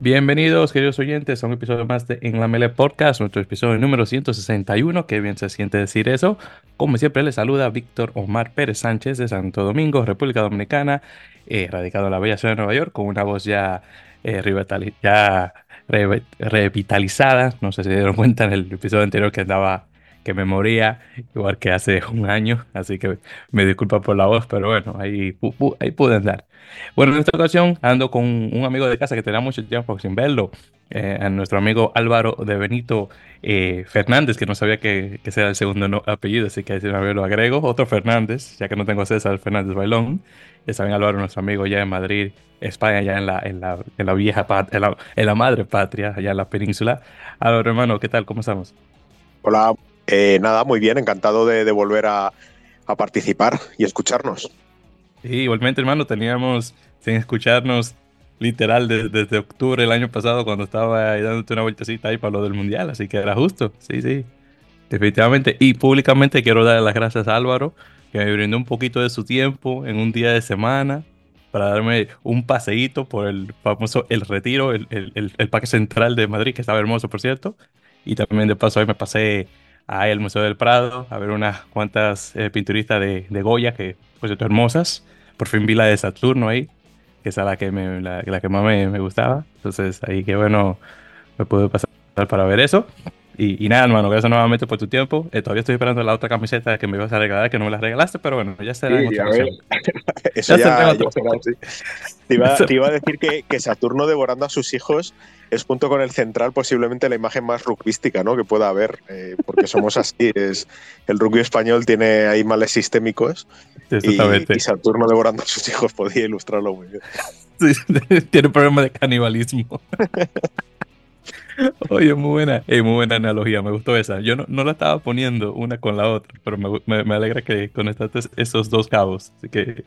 Bienvenidos, queridos oyentes, a un episodio más de En la Mele Podcast, nuestro episodio número 161. Qué bien se siente decir eso. Como siempre, les saluda Víctor Omar Pérez Sánchez de Santo Domingo, República Dominicana, eh, radicado en la bella ciudad de Nueva York, con una voz ya, eh, ya revitalizada. No sé si se dieron cuenta en el episodio anterior que andaba que me moría, igual que hace un año, así que me disculpa por la voz, pero bueno, ahí, ahí pude andar. Bueno, en esta ocasión ando con un amigo de casa que tenía mucho tiempo sin verlo, eh, a nuestro amigo Álvaro de Benito eh, Fernández, que no sabía que, que era el segundo apellido, así que una vez lo agrego, otro Fernández, ya que no tengo César Fernández Bailón. Ya saben, Álvaro, nuestro amigo ya en Madrid, España, ya en la, en la, en la vieja en la, en la madre patria, allá en la península. Álvaro, hermano, ¿qué tal? ¿Cómo estamos? Hola, eh, nada, muy bien, encantado de, volver a, participar y escucharnos. Sí, igualmente, hermano, teníamos sin escucharnos literal desde, octubre del año pasado cuando estaba dándote una vueltecita ahí para lo del mundial, así que era justo, sí, sí, definitivamente. Y públicamente quiero dar las gracias a Álvaro, que me brindó un poquito de su tiempo en un día de semana para darme un paseíto por el famoso El Retiro, el, el Parque Central de Madrid, que estaba hermoso, por cierto. Y también de paso ahí me pasé ahí al Museo del Prado a ver unas cuantas eh, pinturistas de, de, Goya que, pues, hermosas. Por fin vi la de Saturno ahí, que es la que, me, la, que más me, me, gustaba. Entonces, ahí que bueno, me pude pasar para ver eso. Y, y, nada, hermano, gracias nuevamente por tu tiempo. Eh, todavía estoy esperando la otra camiseta que me ibas a regalar, que no me la regalaste, pero bueno, ya será. Sí, Eso ya, ya, te, iba, te, iba, a decir que, que, Saturno devorando a sus hijos es junto con el central posiblemente la imagen más rugbyística ¿no? que pueda haber, eh, porque somos así. Es, el rugby español tiene ahí males sistémicos y, y, Saturno devorando a sus hijos podía ilustrarlo muy bien. Sí, tiene problema de canibalismo. Oye, muy buena, muy buena analogía, me gustó esa. Yo no, no, la estaba poniendo una con la otra, pero me, me, alegra que conectaste esos dos cabos. Así que,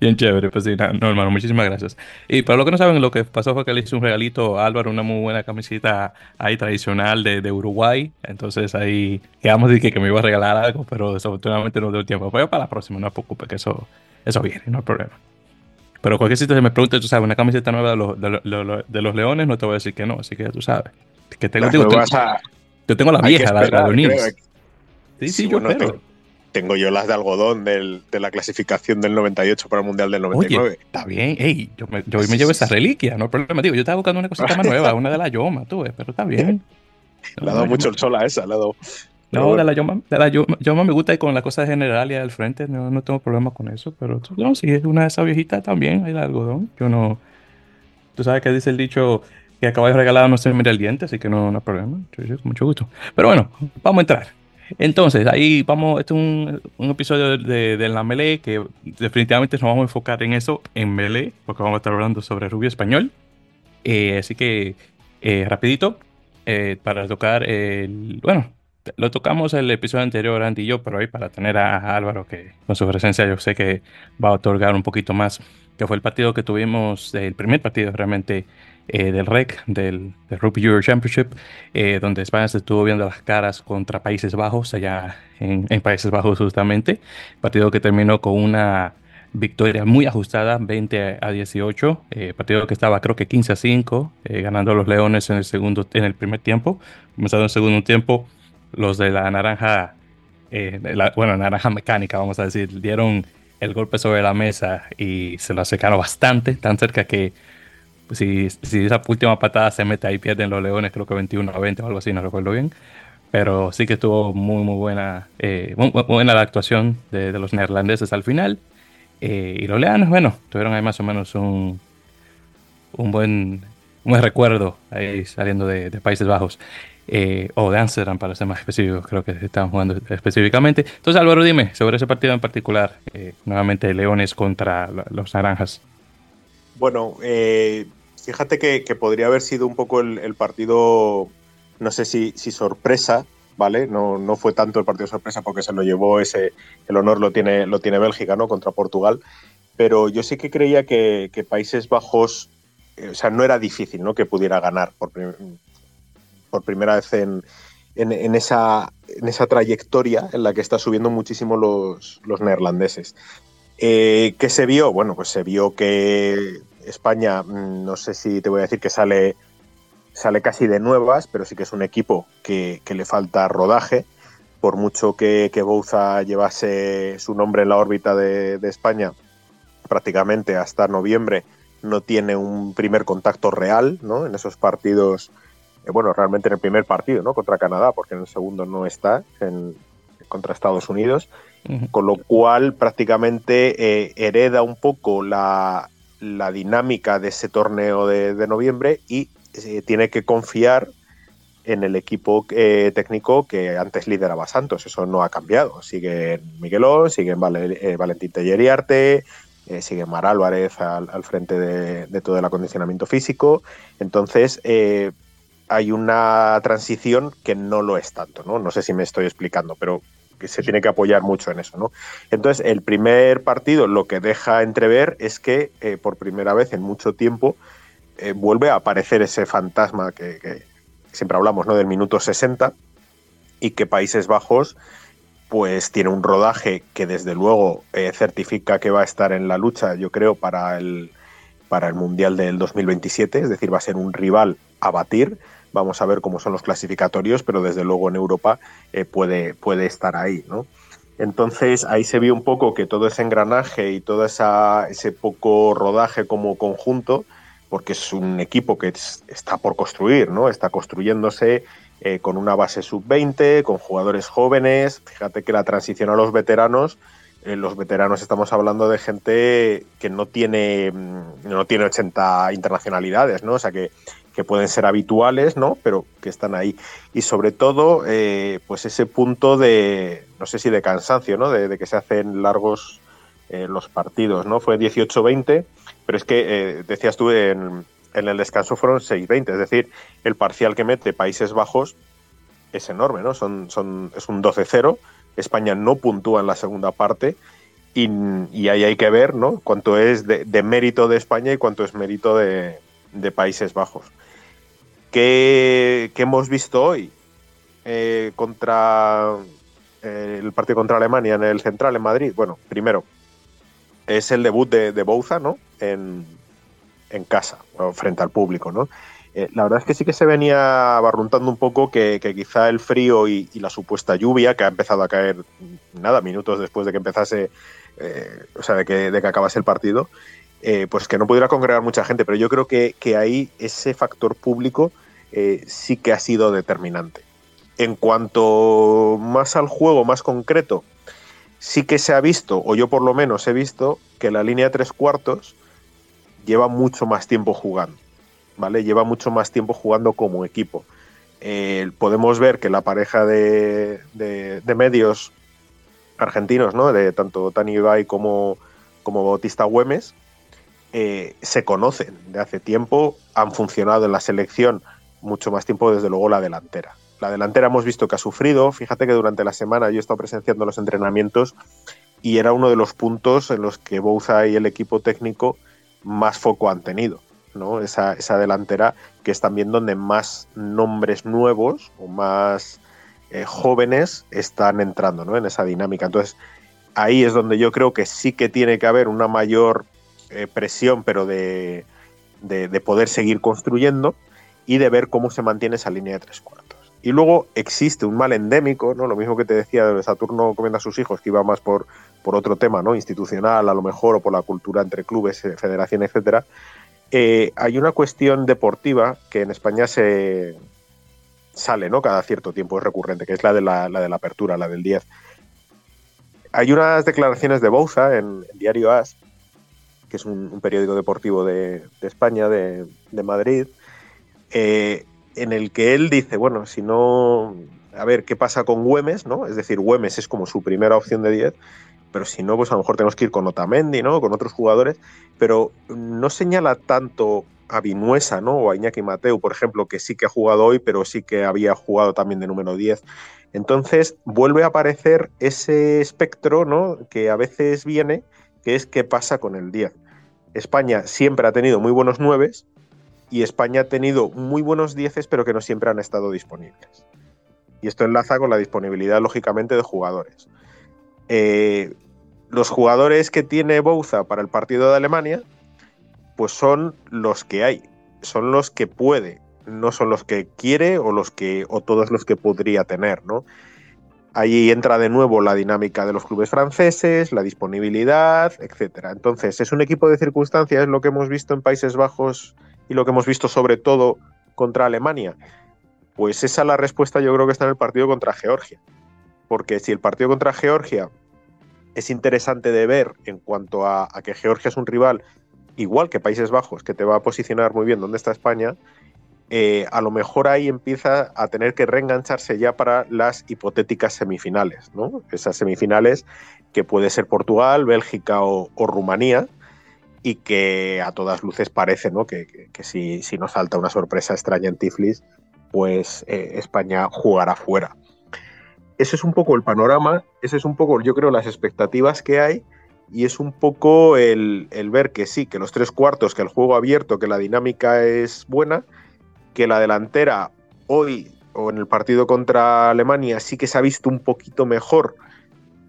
bien chévere. Pues sí, no, hermano, muchísimas gracias. Y para los que no saben, lo que pasó fue que le hice un regalito a Álvaro, una muy buena camiseta ahí tradicional de, de Uruguay. Entonces ahí quedamos de que, que, me iba a regalar algo, pero desafortunadamente no dio tiempo. Pero para la próxima, no te preocupes, que eso, eso viene, no hay problema. Pero cualquier sitio se me pregunta, tú sabes, una camiseta nueva de los, de, de los leones, no te voy a decir que no, así que ya tú sabes. Que tengo, digo, yo tengo la vieja, la, de Nils. Sí, sí, yo tengo, tengo, yo las de algodón del, de la clasificación del 98 para el Mundial del 99. Oye, está bien, Ey, yo me, yo me llevo esa reliquia, no hay problema. Digo, yo estaba buscando una cosita más nueva, una de la Yoma, tú, pero está bien. Le ha dado mucho el sol a esa, le ha dado. No, de la Yoma, de la Yoma, me gusta y con la cosa general y al frente no, no tengo problema con eso, pero no, si es una de esas viejitas también, hay de algodón. Yo no. Tú sabes que dice el dicho, que acabáis de regalar no se mira el diente, así que no, no hay problema. Con mucho gusto. Pero bueno, vamos a entrar. Entonces, ahí vamos, este es un, un episodio de, de, la Melee que definitivamente nos vamos a enfocar en eso, en Melee, porque vamos a estar hablando sobre Rubio Español. Eh, así que, eh, rapidito, eh, para tocar el... Bueno, lo tocamos el episodio anterior, Andy y yo, pero ahí para tener a, Álvaro, que con su presencia yo sé que va a otorgar un poquito más, que fue el partido que tuvimos, el primer partido realmente eh, del REC, del, Rugby Euro Championship, eh, donde España se estuvo viendo las caras contra Países Bajos, allá en, Países Bajos justamente, partido que terminó con una victoria muy ajustada, 20 a 18, eh, partido que estaba creo que 15 a 5, ganando a los Leones en el, segundo, en el primer tiempo, comenzando el segundo tiempo, los de la naranja, la, bueno, naranja mecánica, vamos a decir, dieron el golpe sobre la mesa y se lo acercaron bastante, tan cerca que si, si esa última patada se mete ahí, pierden los Leones, creo que 21 a 20 o algo así, no recuerdo bien. Pero sí que estuvo muy, muy buena, eh, buena la actuación de, los neerlandeses al final. Eh, y los leones, bueno, tuvieron ahí más o menos un, un, buen, buen recuerdo ahí saliendo de, Países Bajos. Eh, o de Amsterdam, para ser más específico, creo que estaban jugando específicamente. Entonces, Álvaro, dime sobre ese partido en particular, nuevamente Leones contra los Naranjas. Bueno, eh, Fíjate que, podría haber sido un poco el, partido, no sé si, sorpresa, ¿vale? No, no, fue tanto el partido sorpresa porque se lo llevó ese, el honor lo tiene, lo tiene Bélgica, ¿no? Contra Portugal. Pero yo sí que creía que, Países Bajos, eh, o sea, no era difícil, ¿no? Que pudiera ganar por, por primera vez en, en, esa, en esa trayectoria en la que está subiendo muchísimo los, los neerlandeses. Eh, ¿Qué se vio? Bueno, pues se vio que España, mm, no sé si te voy a decir que sale sale casi de nuevas, pero sí que es un equipo que, le falta rodaje. Por mucho que, que, Bouza llevase su nombre en la órbita de, España prácticamente hasta noviembre, no tiene un primer contacto real ¿no? en esos partidos. Eh, bueno, realmente en el primer partido ¿no? contra Canadá, porque en el segundo no está, en, contra Estados Unidos. Con lo cual prácticamente eh, hereda un poco la, la dinámica de ese torneo de, noviembre y eh, tiene que confiar en el equipo eh, técnico que antes lideraba Santos. Eso no ha cambiado. Sigue Miguelón, sigue eh, Valentín Telleriarte, sigue Mar Álvarez al, frente de, todo el acondicionamiento físico. Entonces, hay una transición que no lo es tanto. ¿no? no sé si me estoy explicando, pero que se tiene que apoyar mucho en eso, ¿no? Entonces, el primer partido lo que deja entrever es que eh, por primera vez en mucho tiempo eh, vuelve a aparecer ese fantasma que, siempre hablamos, ¿no? Del minuto 60 y que Países Bajos pues tiene un rodaje que desde luego eh, certifica que va a estar en la lucha, yo creo, para el, para el Mundial del 2027, es decir, va a ser un rival a batir Vamos a ver cómo son los clasificatorios, pero desde luego en Europa eh, puede, puede estar ahí, ¿no? Entonces ahí se vio un poco que todo ese engranaje y todo esa, ese poco rodaje como conjunto, porque es un equipo que está por construir, ¿no? Está construyéndose eh, con una base sub-20, con jugadores jóvenes. Fíjate que la transición a los veteranos, eh, los veteranos estamos hablando de gente que no tiene, mm, no tiene 80 internacionalidades, ¿no? O sea que que pueden ser habituales, ¿no? Pero que están ahí. Y sobre todo, eh, pues ese punto de, no sé si de cansancio, ¿no? De, que se hacen largos eh, los partidos, ¿no? Fue 18-20, pero es que, eh, decías tú, en, el descanso fueron 6-20, es decir, el parcial que mete Países Bajos es enorme, ¿no? Son, son, es un 12-0, España no puntúa en la segunda parte y, ahí hay que ver, ¿no? Cuánto es de, mérito de España y cuánto es mérito de Países Bajos. ¿Qué, hemos visto hoy eh, contra eh, el partido contra Alemania en el Central, en Madrid? Bueno, primero, es el debut de, de Bouza, ¿no? En, casa, frente al público, ¿no? Eh, la verdad es que sí que se venía barruntando un poco que, quizá el frío y, la supuesta lluvia, que ha empezado a caer, nada, minutos después de que empezase, o sea, de que, de que acabase el partido, eh, pues que no pudiera congregar mucha gente, pero yo creo que, ahí ese factor público eh, sí que ha sido determinante. En cuanto más al juego, más concreto, sí que se ha visto, o yo por lo menos he visto, que la línea de tres cuartos lleva mucho más tiempo jugando, ¿vale? Lleva mucho más tiempo jugando como equipo. Eh, podemos ver que la pareja de, medios argentinos, ¿no? De tanto Tani Ibai como, como Bautista Güemes, eh, se conocen de hace tiempo, han funcionado en la selección mucho más tiempo, desde luego la delantera. La delantera hemos visto que ha sufrido, fíjate que durante la semana yo he estado presenciando los entrenamientos y era uno de los puntos en los que Bouza y el equipo técnico más foco han tenido. ¿no? Esa, delantera que es también donde más nombres nuevos o más eh, jóvenes están entrando ¿no? en esa dinámica. Entonces, ahí es donde yo creo que sí que tiene que haber una mayor eh, presión, pero de, poder seguir construyendo y de ver cómo se mantiene esa línea de tres cuartos. Y luego existe un mal endémico, ¿no? Lo mismo que te decía de Saturno comiendo a sus hijos, que iba más por, por otro tema, ¿no? Institucional, a lo mejor, o por la cultura entre clubes, eh, federación, etcétera. Eh, hay una cuestión deportiva que en España se sale, ¿no? Cada cierto tiempo es recurrente, que es la de la, de la apertura, la del 10. Hay unas declaraciones de Bouza en, en Diario As que es un, periódico deportivo de, España, de, Madrid, eh, en el que él dice, bueno, si no, a ver, ¿qué pasa con Güemes? ¿no? Es decir, Güemes es como su primera opción de 10, pero si no, pues a lo mejor tenemos que ir con Otamendi, ¿no? Con otros jugadores, pero no señala tanto a Vinuesa, ¿no? O a Iñaki Mateu, por ejemplo, que sí que ha jugado hoy, pero sí que había jugado también de número 10. Entonces vuelve a aparecer ese espectro, ¿no? Que a veces viene es qué pasa con el 10. España siempre ha tenido muy buenos 9 y España ha tenido muy buenos 10, pero que no siempre han estado disponibles. Y esto enlaza con la disponibilidad, lógicamente, de jugadores. Eh, los jugadores que tiene Bouza para el partido de Alemania, pues son los que hay, son los que puede no son los que quiere o los que o todos los que podría tener, ¿no? Ahí entra de nuevo la dinámica de los clubes franceses, la disponibilidad, etcétera. Entonces, es un equipo de circunstancias, es lo que hemos visto en Países Bajos y lo que hemos visto sobre todo contra Alemania. Pues esa la respuesta yo creo que está en el partido contra Georgia. Porque si el partido contra Georgia es interesante de ver en cuanto a, a que Georgia es un rival igual que Países Bajos, que te va a posicionar muy bien donde está España, eh, a lo mejor ahí empieza a tener que reengancharse ya para las hipotéticas semifinales, ¿no? Esas semifinales que puede ser Portugal, Bélgica o, Rumanía, y que a todas luces parece ¿no? que, si, si, nos salta una sorpresa extraña en Tiflis, pues eh, España jugará fuera. Ese es un poco el panorama, ese es un poco, yo creo, las expectativas que hay y es un poco el, el, ver que sí, que los tres cuartos, que el juego abierto, que la dinámica es buena, que la delantera hoy o en el partido contra Alemania sí que se ha visto un poquito mejor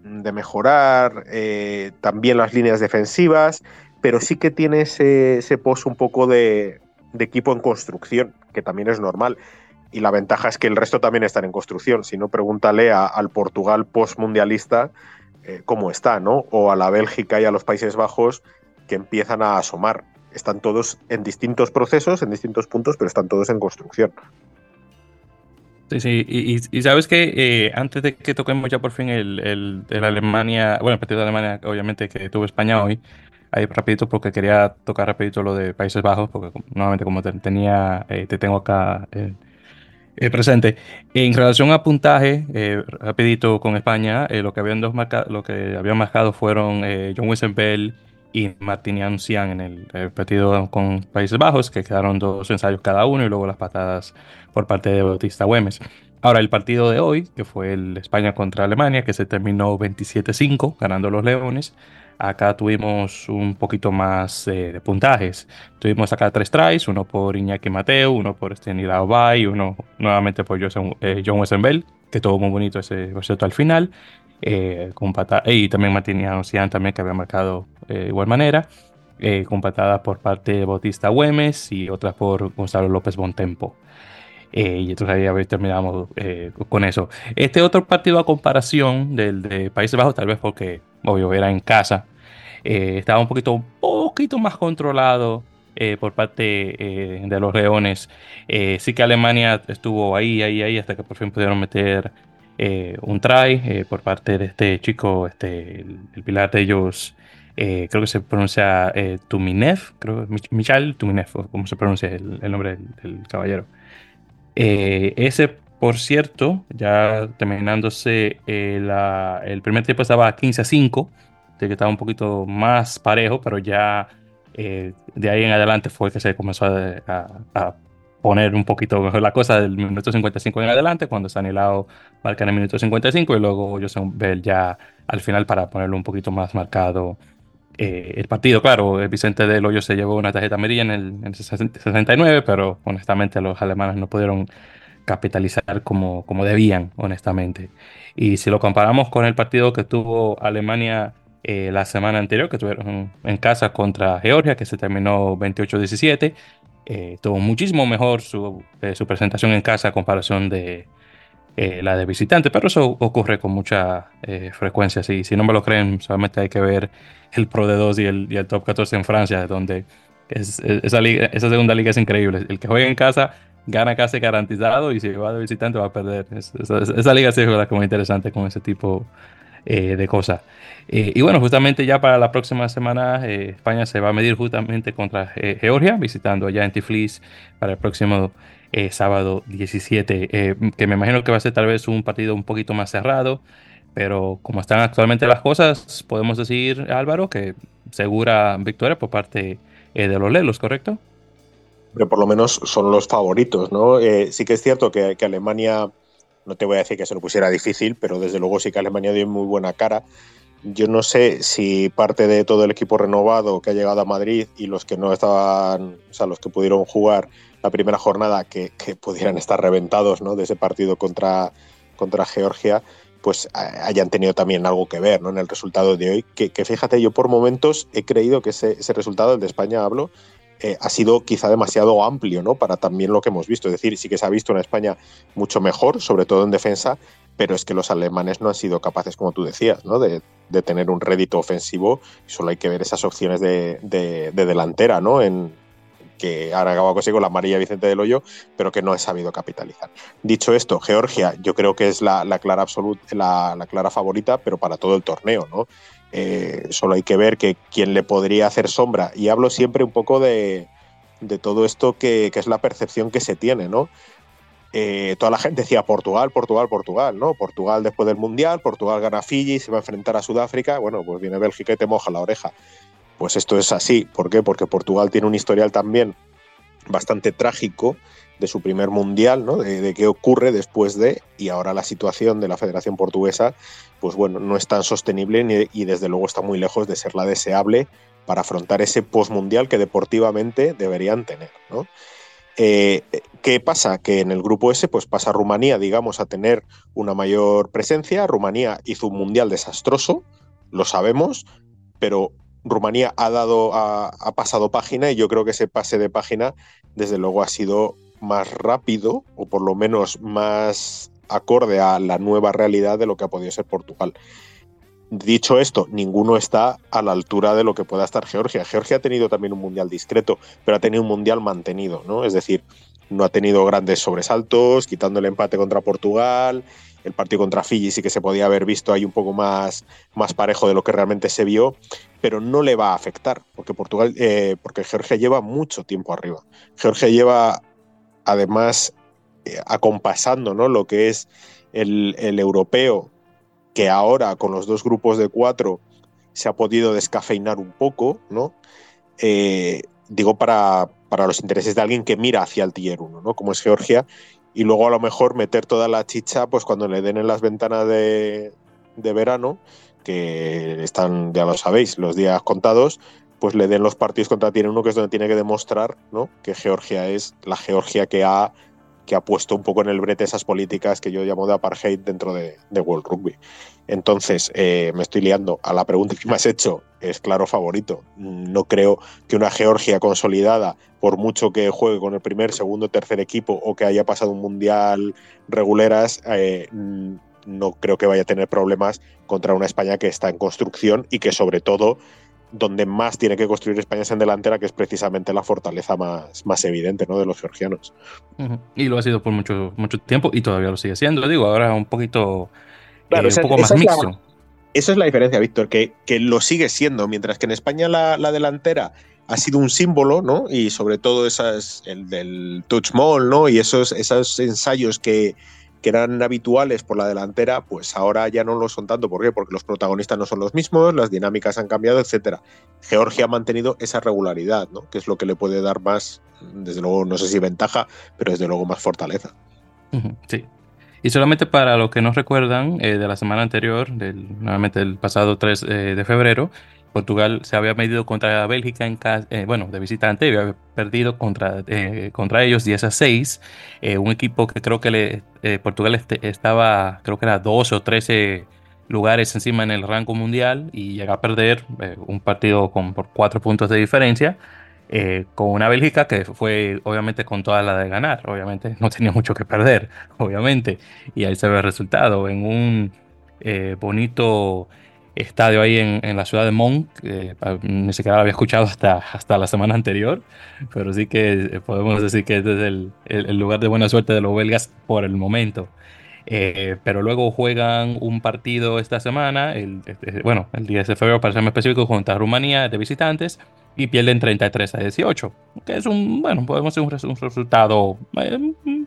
de mejorar, eh, también las líneas defensivas, pero sí que tiene ese, ese un poco de, equipo en construcción, que también es normal y la ventaja es que el resto también están en construcción. Si no, pregúntale al Portugal postmundialista eh, cómo está, ¿no? O a la Bélgica y a los Países Bajos que empiezan a asomar. Están todos en distintos procesos, en distintos puntos, pero están todos en construcción. Sí, sí, y, sabes que eh, antes de que toquemos ya por fin el, el, Alemania, bueno, el partido de Alemania, obviamente que tuvo España hoy, ahí rapidito porque quería tocar rapidito lo de Países Bajos, porque nuevamente como te, tenía, eh, te tengo acá eh, presente. En relación a puntaje, eh, rapidito con España, eh, lo, que habían dos lo que habían marcado fueron John Bell y Martinian Cian en el, partido con Países Bajos, que quedaron dos ensayos cada uno y luego las patadas por parte de Bautista Güemes. Ahora, el partido de hoy, que fue el España contra Alemania, que se terminó 27-5, ganando los Leones, Acá tuvimos un poquito más eh, de puntajes. Tuvimos acá tres tries, uno por Iñaki Mateo, uno por Stenilao Bay, uno nuevamente por eh, John Wesenbell, que tuvo muy bonito ese proceso al final. Eh, con y también Martín Anuncian también que había marcado de igual manera. patadas por parte de Bautista Güemes y otras por Gonzalo López Bontempo. y entonces ahí terminamos con eso. Este otro partido a comparación del de Países Bajos, tal vez porque, obvio, era en casa, eh, estaba un poquito, un poquito más controlado eh, por parte eh, de los Leones. sí que Alemania estuvo ahí, ahí, ahí, hasta que por fin pudieron meter un try por parte de este chico, este, el, pilar de ellos. Creo que se pronuncia Tuminev, creo, Michal Tuminev, como se pronuncia el, nombre del, caballero. ese, por cierto, ya terminándose el primer tiempo estaba 15 a 5 que estaba un poquito más parejo, pero ya eh, de ahí en adelante fue que se comenzó a, poner un poquito mejor la cosa del minuto 55 en adelante, cuando Sanilao marca en el minuto 55 y luego Joseph Bell ya al final para ponerlo un poquito más marcado eh, el partido. Claro, Vicente del Hoyo se llevó una tarjeta amarilla en el, en el 69, pero honestamente los alemanes no pudieron capitalizar como, como debían, honestamente. Y si lo comparamos con el partido que tuvo Alemania eh, la semana anterior, que tuvieron en casa contra Georgia, que se terminó 28-17. Eh, tuvo muchísimo mejor su, eh, su, presentación en casa a comparación de la de visitante, pero eso ocurre con mucha frecuencia. Si, si no me lo creen, solamente hay que ver el Pro de 2 y el, y el Top 14 en Francia, donde es, esa, liga, esa segunda liga es increíble. El que juega en casa gana casi garantizado y si va de visitante va a perder. esa, liga sí es como interesante con ese tipo de cosas. Eh, y bueno, justamente ya para la próxima semana eh, España se va a medir justamente contra eh, Georgia, visitando allá en Tiflis para el próximo sábado 17, que me imagino que va a ser tal vez un partido un poquito más cerrado, pero como están actualmente las cosas, podemos decir, Álvaro, que segura victoria por parte de los Lelos, ¿correcto? Pero por lo menos son los favoritos, ¿no? sí que es cierto que, que Alemania, no te voy a decir que se lo pusiera difícil, pero desde luego sí que Alemania dio muy buena cara yo no sé si parte de todo el equipo renovado que ha llegado a Madrid y los que no estaban, o sea, los que pudieron jugar la primera jornada, que, pudieran estar reventados ¿no? de ese partido contra, contra Georgia, pues hayan tenido también algo que ver ¿no? en el resultado de hoy. Que, fíjate, yo por momentos he creído que ese, ese resultado, el de España hablo, eh, ha sido quizá demasiado amplio, ¿no? Para también lo que hemos visto. Es decir, sí que se ha visto en España mucho mejor, sobre todo en defensa, pero es que los alemanes no han sido capaces, como tú decías, ¿no? de, tener un rédito ofensivo. Solo hay que ver esas opciones de, delantera, ¿no? En, que ahora acaba consigo la María Vicente del Hoyo, pero que no he sabido capitalizar. Dicho esto, Georgia yo creo que es la, clara absoluta, la, clara favorita, pero para todo el torneo, ¿no? Eh, solo hay que ver que quién le podría hacer sombra. Y hablo siempre un poco de, todo esto que, que, es la percepción que se tiene, ¿no? Eh, toda la gente decía Portugal, Portugal, Portugal, ¿no? Portugal después del Mundial, Portugal gana Fiji, se va a enfrentar a Sudáfrica, bueno, pues viene Bélgica y te moja la oreja. Pues esto es así, ¿por qué? Porque Portugal tiene un historial también bastante trágico de su primer mundial, ¿no? De, qué ocurre después de, y ahora la situación de la Federación Portuguesa, pues bueno, no es tan sostenible y desde luego está muy lejos de ser la deseable para afrontar ese postmundial que deportivamente deberían tener. Eh, ¿Qué pasa? Que en el grupo S pues pasa Rumanía, digamos, a tener una mayor presencia. Rumanía hizo un mundial desastroso, lo sabemos, pero Rumanía ha dado, ha, pasado página y yo creo que ese pase de página, desde luego, ha sido más rápido o por lo menos más acorde a la nueva realidad de lo que ha podido ser Portugal. Dicho esto, ninguno está a la altura de lo que pueda estar Georgia. Georgia ha tenido también un mundial discreto, pero ha tenido un mundial mantenido, ¿no? Es decir, no ha tenido grandes sobresaltos, quitando el empate contra Portugal, el partido contra Fiji sí que se podía haber visto ahí un poco más, más parejo de lo que realmente se vio, pero no le va a afectar, porque Portugal, eh, porque Georgia lleva mucho tiempo arriba. Georgia lleva además eh, acompasando ¿no? lo que es el, el europeo que ahora con los dos grupos de cuatro se ha podido descafeinar un poco, ¿no? Eh, digo para, para, los intereses de alguien que mira hacia el tier 1, ¿no? Como es Georgia, y luego a lo mejor meter toda la chicha pues cuando le den en las ventanas de, de verano, que están, ya lo sabéis, los días contados, pues le den los partidos contra tier 1, que es donde tiene que demostrar ¿no? que Georgia es la Georgia que ha que ha puesto un poco en el brete esas políticas que yo llamo de apartheid dentro de, World Rugby. Entonces, eh, me estoy liando. A la pregunta que me has hecho, es claro favorito. No creo que una Georgia consolidada, por mucho que juegue con el primer, segundo, tercer equipo o que haya pasado un mundial reguleras, eh, no creo que vaya a tener problemas contra una España que está en construcción y que sobre todo donde más tiene que construir España es en delantera, que es precisamente la fortaleza más, más evidente ¿no? de los georgianos. Y lo ha sido por mucho, mucho tiempo y todavía lo sigue siendo. Digo, ahora un poquito eh, un poco más mixto. esa es la diferencia, Víctor, que, que lo sigue siendo, mientras que en España la, la delantera ha sido un símbolo, ¿no? Y sobre todo esas, el del touch mall, ¿no? Y esos, esos ensayos que, que eran habituales por la delantera, pues ahora ya no lo son tanto. ¿Por qué? Porque los protagonistas no son los mismos, las dinámicas han cambiado, etcétera. Georgia ha mantenido esa regularidad, ¿no? Que es lo que le puede dar más, desde luego, no sé si ventaja, pero desde luego más fortaleza. Sí. Y solamente para los que no recuerdan eh, de la semana anterior, nuevamente el pasado 3 eh, de febrero, Portugal se había medido contra Bélgica en casa, eh, bueno, de visitante, había perdido contra, eh, contra ellos 10 a 6. Eh, un equipo que creo que le, Portugal este, estaba, creo que era 12 o 13 lugares encima en el rango mundial y llega a perder un partido con, por 4 puntos de diferencia. con una Bélgica que fue obviamente con toda la de ganar, obviamente no tenía mucho que perder, obviamente, y ahí se ve el resultado en un bonito estadio ahí en, la ciudad de Monk, ni siquiera lo había escuchado hasta, hasta la semana anterior, pero sí que eh, podemos decir que es el, el, lugar de buena suerte de los belgas por el momento. Eh, pero luego juegan un partido esta semana, el, este, bueno, el 10 de febrero para ser más específico, contra Rumanía de visitantes y pierden 33 a 18, que es un, bueno, podemos decir un, resultado eh,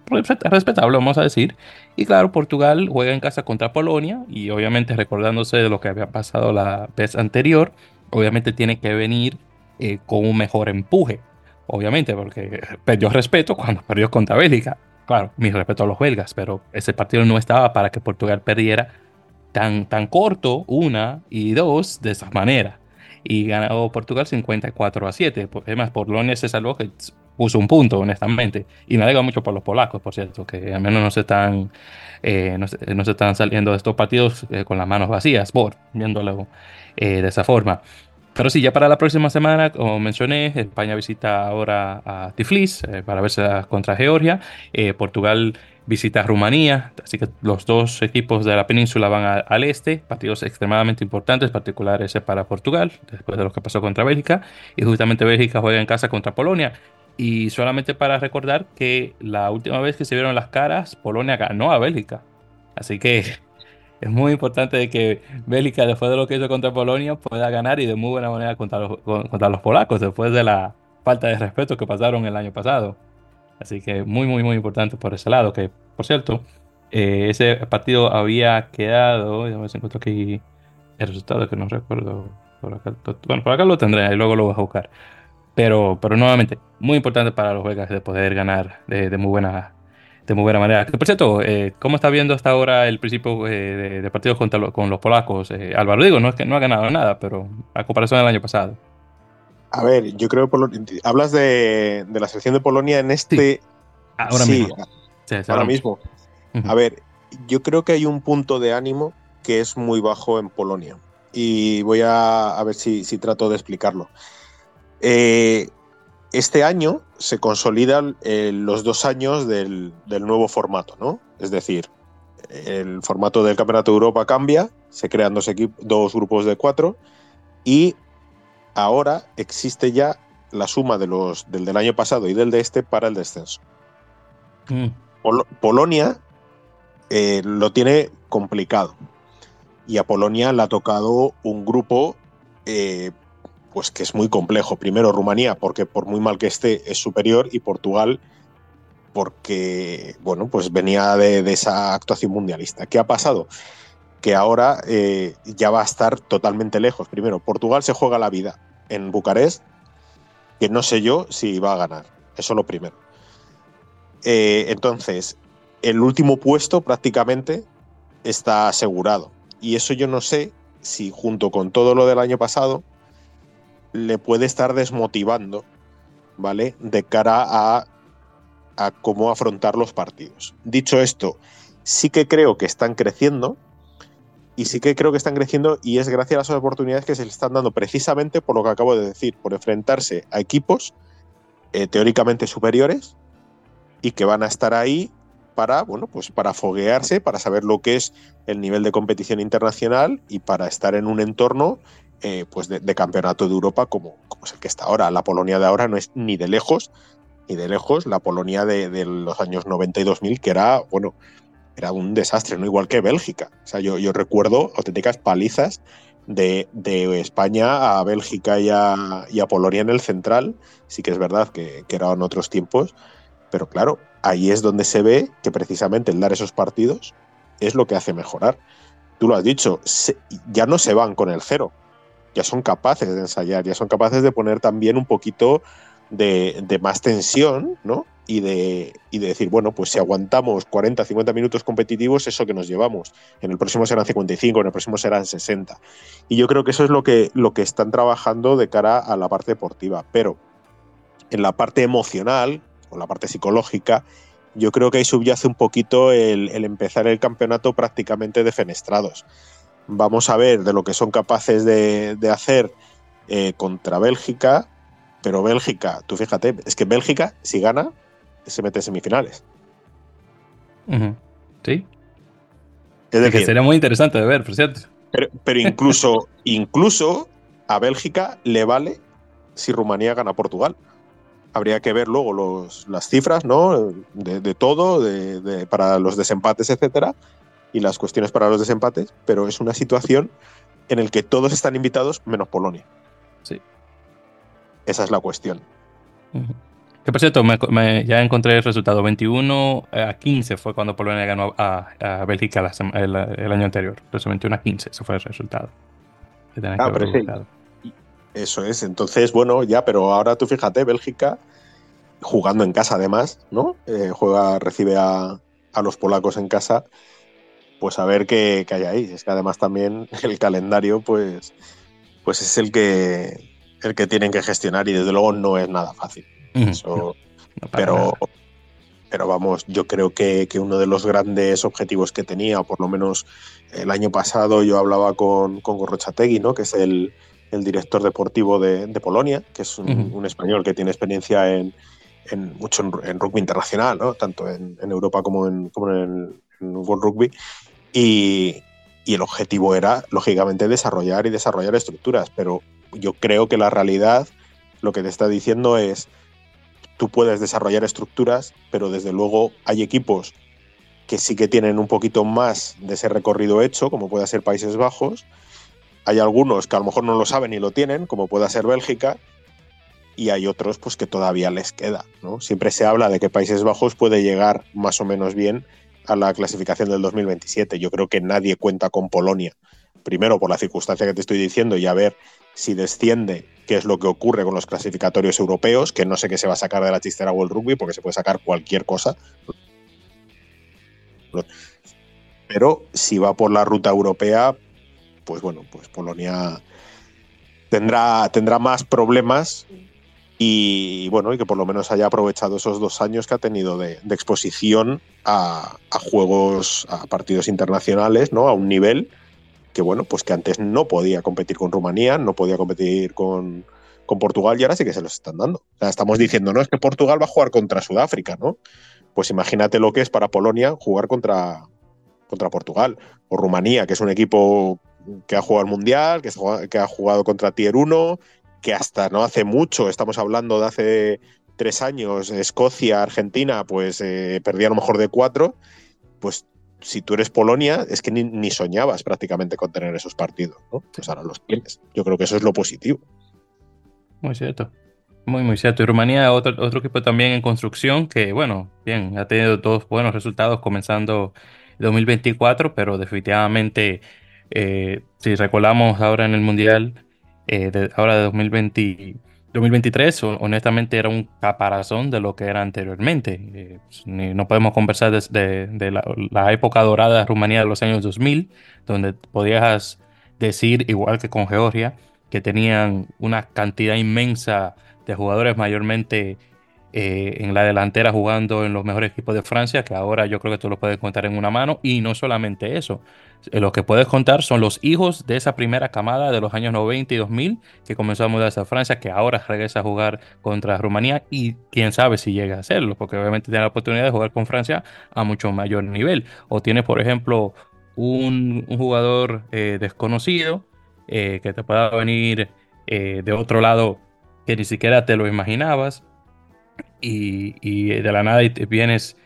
respetable, vamos a decir. Y claro, Portugal juega en casa contra Polonia y obviamente recordándose de lo que había pasado la vez anterior, obviamente tiene que venir eh, con un mejor empuje, obviamente, porque perdió respeto cuando perdió contra Bélgica. Claro, mi respeto a los belgas, pero ese partido no estaba para que Portugal perdiera tan, tan corto, una y dos, de esa manera y ganó Portugal 54 a 7. Además, Polonia se salvó que puso un punto, honestamente. Y me alegra mucho por los polacos, por cierto, que al menos no se están, eh, no, se, están saliendo de estos partidos eh, con las manos vacías, por viéndolo eh, de esa forma. pero sí, ya para la próxima semana, como mencioné, España visita ahora a Tiflis eh, para verse contra Georgia. Eh, Portugal visita Rumanía, así que los dos equipos de la península van al este, partidos extremadamente importantes, particulares para Portugal, después de lo que pasó contra Bélgica, y justamente Bélgica juega en casa contra Polonia. Y solamente para recordar que la última vez que se vieron las caras, Polonia ganó a Bélgica. Así que es muy importante que Bélgica, después de lo que hizo contra Polonia, pueda ganar y de muy buena manera contra los, contra los polacos, después de la falta de respeto que pasaron el año pasado. Así que muy, muy, muy importante por ese lado. Que, por cierto, eh, ese partido había quedado. a ver si encuentro aquí el resultado que no recuerdo. bueno, por acá lo tendré y luego lo voy a buscar. Pero, pero nuevamente, muy importante para los belgas de poder ganar de muy buena de muy buena manera. Por cierto, eh, ¿cómo está viendo hasta ahora el principio eh, de, partidos contra con los polacos? Eh, Álvaro, digo, no es que no ha ganado nada, pero a comparación del año pasado. A ver, yo creo que hablas de, la selección de Polonia en este. Ahora mismo. ahora, mismo. A ver, yo creo que hay un punto de ánimo que es muy bajo en Polonia. Y voy a, ver si, si trato de explicarlo. Eh, este año se consolidan eh, los dos años del, nuevo formato, ¿no? Es decir, el formato del Campeonato de Europa cambia, se crean dos, dos grupos de cuatro y ahora existe ya la suma de los, del del año pasado y del de este para el descenso. Mm. Polonia eh, lo tiene complicado y a Polonia le ha tocado un grupo eh, pues que es muy complejo. Primero Rumanía, porque por muy mal que esté es superior, y Portugal, porque bueno, pues venía de, esa actuación mundialista. ¿Qué ha pasado? Que ahora eh, ya va a estar totalmente lejos. Primero, Portugal se juega la vida en Bucarest, que no sé yo si va a ganar. Eso lo primero. Eh, entonces, el último puesto prácticamente está asegurado. Y eso yo no sé si junto con todo lo del año pasado, le puede estar desmotivando, ¿vale? De cara a, a cómo afrontar los partidos. Dicho esto, sí que creo que están creciendo, y sí que creo que están creciendo y es gracias a las oportunidades que se le están dando precisamente por lo que acabo de decir, por enfrentarse a equipos eh, teóricamente superiores y que van a estar ahí para, bueno, pues para foguearse, para saber lo que es el nivel de competición internacional y para estar en un entorno eh, pues de, campeonato de Europa como, como, es el que está ahora. La Polonia de ahora no es ni de lejos, ni de lejos la Polonia de, los años 90 y 2000, que era, bueno, era un desastre, no igual que Bélgica. O sea, yo, yo recuerdo auténticas palizas de, de, España a Bélgica y a, y a, Polonia en el central. Sí que es verdad que, que, eran otros tiempos, pero claro, ahí es donde se ve que precisamente el dar esos partidos es lo que hace mejorar. Tú lo has dicho, ya no se van con el cero, ya son capaces de ensayar, ya son capaces de poner también un poquito de, más tensión, ¿no? Y de, de, decir, bueno, pues si aguantamos 40, 50 minutos competitivos, eso que nos llevamos. En el próximo serán 55, en el próximo serán 60. Y yo creo que eso es lo que, lo que están trabajando de cara a la parte deportiva. Pero en la parte emocional o la parte psicológica, yo creo que ahí subyace un poquito el, el empezar el campeonato prácticamente defenestrados. Vamos a ver de lo que son capaces de, hacer eh, contra Bélgica, pero Bélgica, tú fíjate, es que Bélgica, si gana, se mete en semifinales. Sí. Es decir, que sería muy interesante de ver, por cierto. Pero, incluso, incluso a Bélgica le vale si Rumanía gana Portugal. Habría que ver luego los, las cifras, ¿no? De, todo, de, para los desempates, etcétera y las cuestiones para los desempates, pero es una situación en la que todos están invitados menos Polonia. Sí. Esa es la cuestión. Que por cierto, ya encontré el resultado. 21 a 15 fue cuando Polonia ganó a, Bélgica el, año anterior. Entonces 21 a 15, ese fue el resultado. Ah, Eso es. Entonces, bueno, ya, pero ahora tú fíjate, Bélgica, jugando en casa además, ¿no? Eh, juega, recibe a, a los polacos en casa pues a ver qué, hay ahí. Es que además también el calendario, pues, pues es el que, el que tienen que gestionar y desde luego no es nada fácil. pero, pero vamos, yo creo que, uno de los grandes objetivos que tenía, por lo menos el año pasado yo hablaba con, con Gorrochategui, ¿no? que es el, el director deportivo de, Polonia, que es un, español que tiene experiencia en, mucho en, rugby internacional, ¿no? tanto en, Europa como en, como en, World Rugby. Y, el objetivo era, lógicamente, desarrollar y desarrollar estructuras, pero yo creo que la realidad lo que te está diciendo es, tú puedes desarrollar estructuras, pero desde luego hay equipos que sí que tienen un poquito más de ese recorrido hecho, como puede ser Países Bajos. Hay algunos que a lo mejor no lo saben y lo tienen, como pueda ser Bélgica, y hay otros pues que todavía les queda. ¿no? Siempre se habla de que Países Bajos puede llegar más o menos bien a la clasificación del 2027. Yo creo que nadie cuenta con Polonia. Primero por la circunstancia que te estoy diciendo y a ver si desciende qué es lo que ocurre con los clasificatorios europeos, que no sé qué se va a sacar de la chistera World Rugby porque se puede sacar cualquier cosa. Pero si va por la ruta europea, pues bueno, pues Polonia tendrá, tendrá más problemas y bueno, y que por lo menos haya aprovechado esos dos años que ha tenido de, exposición a, juegos, a partidos internacionales, ¿no? A un nivel que bueno, pues que antes no podía competir con Rumanía, no podía competir con, Portugal y ahora sí que se los están dando. O sea, estamos diciendo, no, es que Portugal va a jugar contra Sudáfrica, ¿no? Pues imagínate lo que es para Polonia jugar contra, contra Portugal. O Rumanía, que es un equipo que ha jugado al Mundial, que, que ha jugado contra Tier 1, que hasta no hace mucho, estamos hablando de hace tres años, Escocia, Argentina, pues eh, perdía a lo mejor de cuatro, pues si tú eres Polonia, es que ni, soñabas prácticamente con tener esos partidos, ¿no? Pues ahora los tienes. Yo creo que eso es lo positivo. Muy cierto. Muy, muy cierto. Y Rumanía, otro, otro equipo también en construcción que, bueno, bien, ha tenido todos buenos resultados comenzando 2024, pero definitivamente, eh, si recordamos ahora en el Mundial, eh, ahora de 2020, 2023, honestamente, era un caparazón de lo que era anteriormente. Eh, pues, no podemos conversar de, de, la, época dorada de Rumanía de los años 2000, donde podías decir, igual que con Georgia, que tenían una cantidad inmensa de jugadores mayormente eh, en la delantera jugando en los mejores equipos de Francia, que ahora yo creo que tú lo puedes contar en una mano. Y no solamente eso, eh, lo que puedes contar son los hijos de esa primera camada de los años 90 y 2000 que comenzó a mudarse a Francia, que ahora regresa a jugar contra Rumanía y quién sabe si llega a hacerlo, porque obviamente tiene la oportunidad de jugar con Francia a mucho mayor nivel. O tiene, por ejemplo, un, jugador eh, desconocido que te pueda venir de otro lado que ni siquiera te lo imaginabas y, de la nada vienes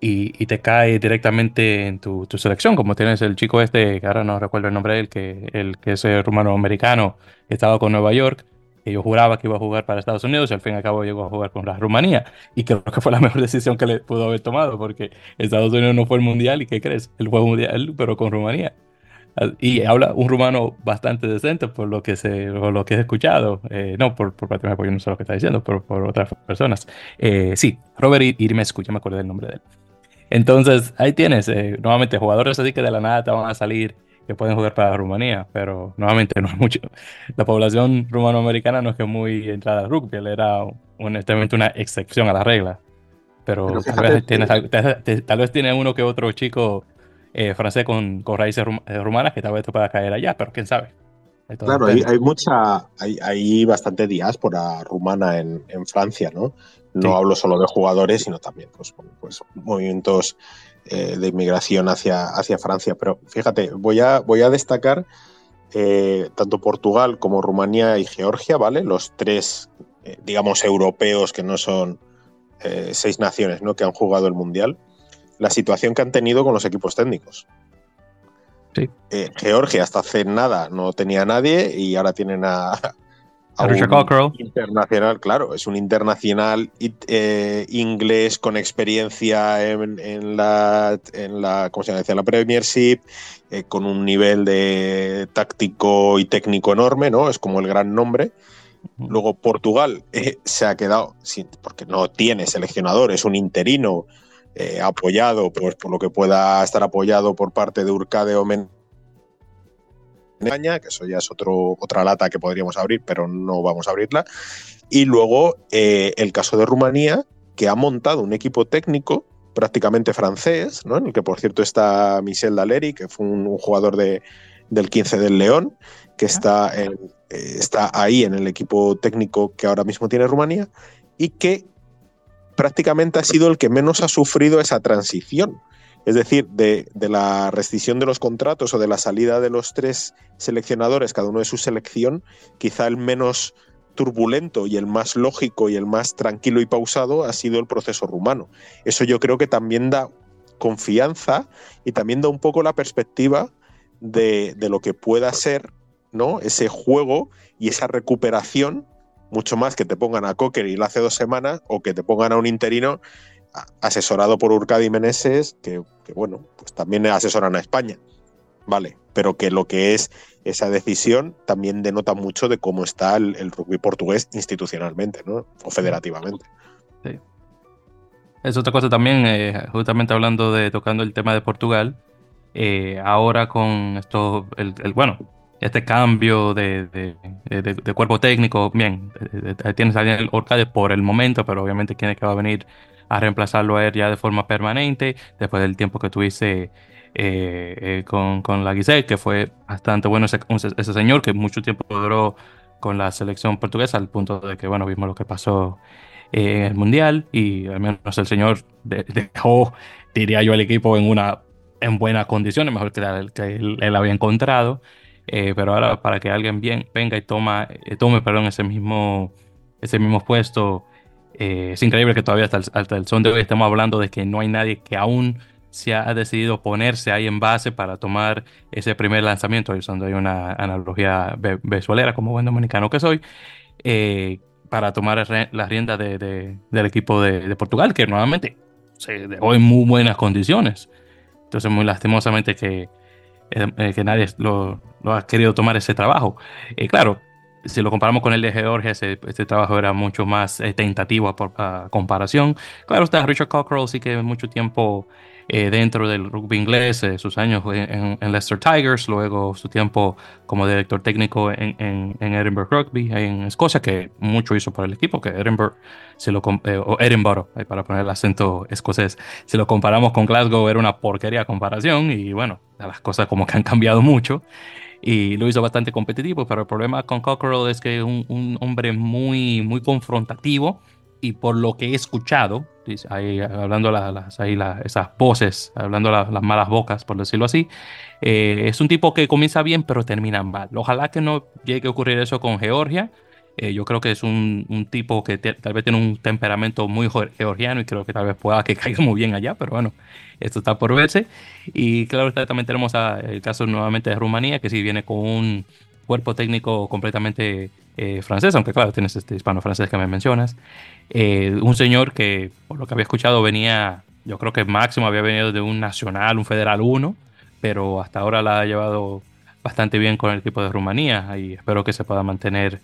y, te cae directamente en tu, selección, como tienes el chico este, que ahora no recuerdo el nombre de él, que, el, que es rumano-americano, que estaba con Nueva York, que yo juraba que iba a jugar para Estados Unidos y al fin y al cabo llegó a jugar con la Rumanía. Y creo que fue la mejor decisión que le pudo haber tomado, porque Estados Unidos no fue el mundial y ¿qué crees? Él fue mundial, pero con Rumanía. Y habla un rumano bastante decente por lo que, se, lo que he escuchado. Eh, no por, por parte de yo no sé lo que está diciendo, pero por otras personas. Eh, sí, Robert Irmescu, ya me acuerdo del nombre de él. Entonces, ahí tienes, eh, nuevamente, jugadores así que de la nada te van a salir que pueden jugar para Rumanía, pero nuevamente no es mucho. La población rumano-americana no es que muy entrada al rugby, él era honestamente una excepción a la regla. Pero, tal, vez tiene, tal, vez tiene uno que otro chico eh, francés con, con raíces eh, rumanas que tal vez te pueda caer allá, pero quién sabe. Claro, hay, hay, mucha, hay, hay, bastante diáspora rumana en, en Francia, ¿no? No hablo solo de jugadores, sino también pues, pues movimientos eh, de inmigración hacia, hacia Francia. Pero fíjate, voy a, voy a destacar tanto Portugal como Rumanía y Georgia, ¿vale? Los tres, digamos, europeos que no son seis naciones, ¿no? Que han jugado el Mundial la situación que han tenido con los equipos técnicos. Sí. Eh, Georgia hasta hace nada no tenía nadie y ahora tienen a, a un internacional, claro, es un internacional eh, inglés con experiencia en, la, en la, ¿cómo se llama? En la Premiership, eh, con un nivel de táctico y técnico enorme, ¿no? Es como el gran nombre. Luego Portugal se ha quedado sin, porque no tiene seleccionador, es un interino eh, apoyado pues, por lo que pueda estar apoyado por parte de Urcade o España, que eso ya es otro, otra lata que podríamos abrir, pero no vamos a abrirla. Y luego eh, el caso de Rumanía, que ha montado un equipo técnico prácticamente francés, ¿no? en el que por cierto está Michel Daleri, que fue un, jugador de, del 15 del León, que está, está ahí en el equipo técnico que ahora mismo tiene Rumanía y que prácticamente ha sido el que menos ha sufrido esa transición. Es decir, de, la rescisión de los contratos o de la salida de los tres seleccionadores, cada uno de su selección, quizá el menos turbulento y el más lógico y el más tranquilo y pausado ha sido el proceso rumano. Eso yo creo que también da confianza y también da un poco la perspectiva de, de lo que pueda ser ¿no? ese juego y esa recuperación mucho más que te pongan a Cocker hace dos semanas o que te pongan a un interino asesorado por Urcadi Meneses, que, que, bueno, pues también asesoran a España. Vale, pero que lo que es esa decisión también denota mucho de cómo está el, rugby portugués institucionalmente, ¿no? O federativamente. Sí. Es otra cosa también, eh, justamente hablando de, tocando el tema de Portugal, eh, ahora con esto, el, bueno, este cambio de, de, cuerpo técnico, bien, tienes a Daniel Orcade por el momento, pero obviamente tiene que va a venir a reemplazarlo a él ya de forma permanente, después del tiempo que tuviste eh, eh, con, con, la Guisel, que fue bastante bueno ese, ese, señor, que mucho tiempo duró con la selección portuguesa, al punto de que, bueno, vimos lo que pasó eh, en el Mundial, y al menos el señor dejó, diría yo, el equipo en una en buenas condiciones, mejor que, que él había encontrado. Eh, pero ahora para que alguien bien, venga y toma, eh, tome perdón, ese, mismo, ese mismo puesto, eh, es increíble que todavía hasta el, hasta el, son de hoy estemos hablando de que no hay nadie que aún se ha decidido ponerse ahí en base para tomar ese primer lanzamiento, donde hay una analogía venezuelera como buen dominicano que soy, para tomar la rienda de, del equipo de, Portugal, que nuevamente se dejó en muy buenas condiciones. Entonces, muy lastimosamente que, eh, que nadie lo, ha querido tomar ese trabajo. Eh, claro, si lo comparamos con el de Georgia, ese, este trabajo era mucho más eh, tentativo por comparación. Claro, está Richard Cockrell, sí que mucho tiempo eh, dentro del rugby inglés, eh, sus años en, Leicester Tigers, luego su tiempo como director técnico en, Edinburgh Rugby, en Escocia, que mucho hizo por el equipo, que Edinburgh, se lo, o Edinburgh, para poner el acento escocés, si lo comparamos con Glasgow era una porquería comparación y bueno, las cosas como que han cambiado mucho y lo hizo bastante competitivo, pero el problema con Cockerell es que es un, un hombre muy, muy confrontativo y por lo que he escuchado, ahí, hablando las, ahí esas voces, hablando las malas bocas, por decirlo así, eh, es un tipo que comienza bien pero termina mal. Ojalá que no llegue a ocurrir eso con Georgia. Eh, yo creo que es un, un tipo que tal vez tiene un temperamento muy georgiano y creo que tal vez pueda que caiga muy bien allá, pero bueno, esto está por verse. Y claro, también tenemos el caso nuevamente de Rumanía, que sí viene con un cuerpo técnico completamente eh, francés, aunque claro, tienes este hispano-francés que me mencionas. Eh, un señor que, por lo que había escuchado, venía, yo creo que máximo había venido de un nacional, un federal 1, pero hasta ahora la ha llevado bastante bien con el equipo de Rumanía y espero que se pueda mantener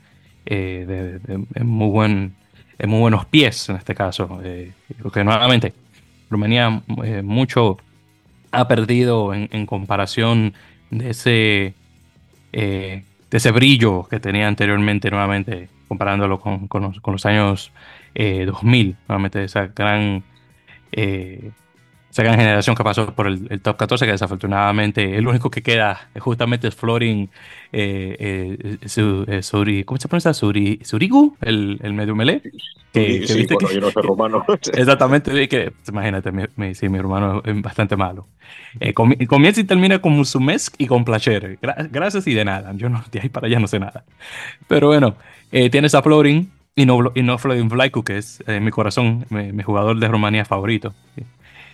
eh, en, muy buen, en muy buenos pies en este caso. porque nuevamente, Rumanía mucho ha perdido en, comparación de ese de ese brillo que tenía anteriormente, nuevamente comparándolo con, con, los, años 2000, eh, nuevamente esa gran, eh, gran generación que pasó por el, top 14, que desafortunadamente el único que queda justamente es Florin eh, Suri, ¿cómo se pronuncia? Suri, Surigu, el, el medio melé. Que, sí, bueno, yo no soy romano. Exactamente, que, imagínate, mi, mi, sí, mi hermano es bastante malo. Eh, comienza y termina con Musumesk y con Placer. gracias y de nada. Yo no, de ahí para allá no sé nada. Pero bueno, eh, tienes a Florin y no, y no Florin Vlaicu, que es eh, mi corazón, mi, jugador de Rumanía favorito.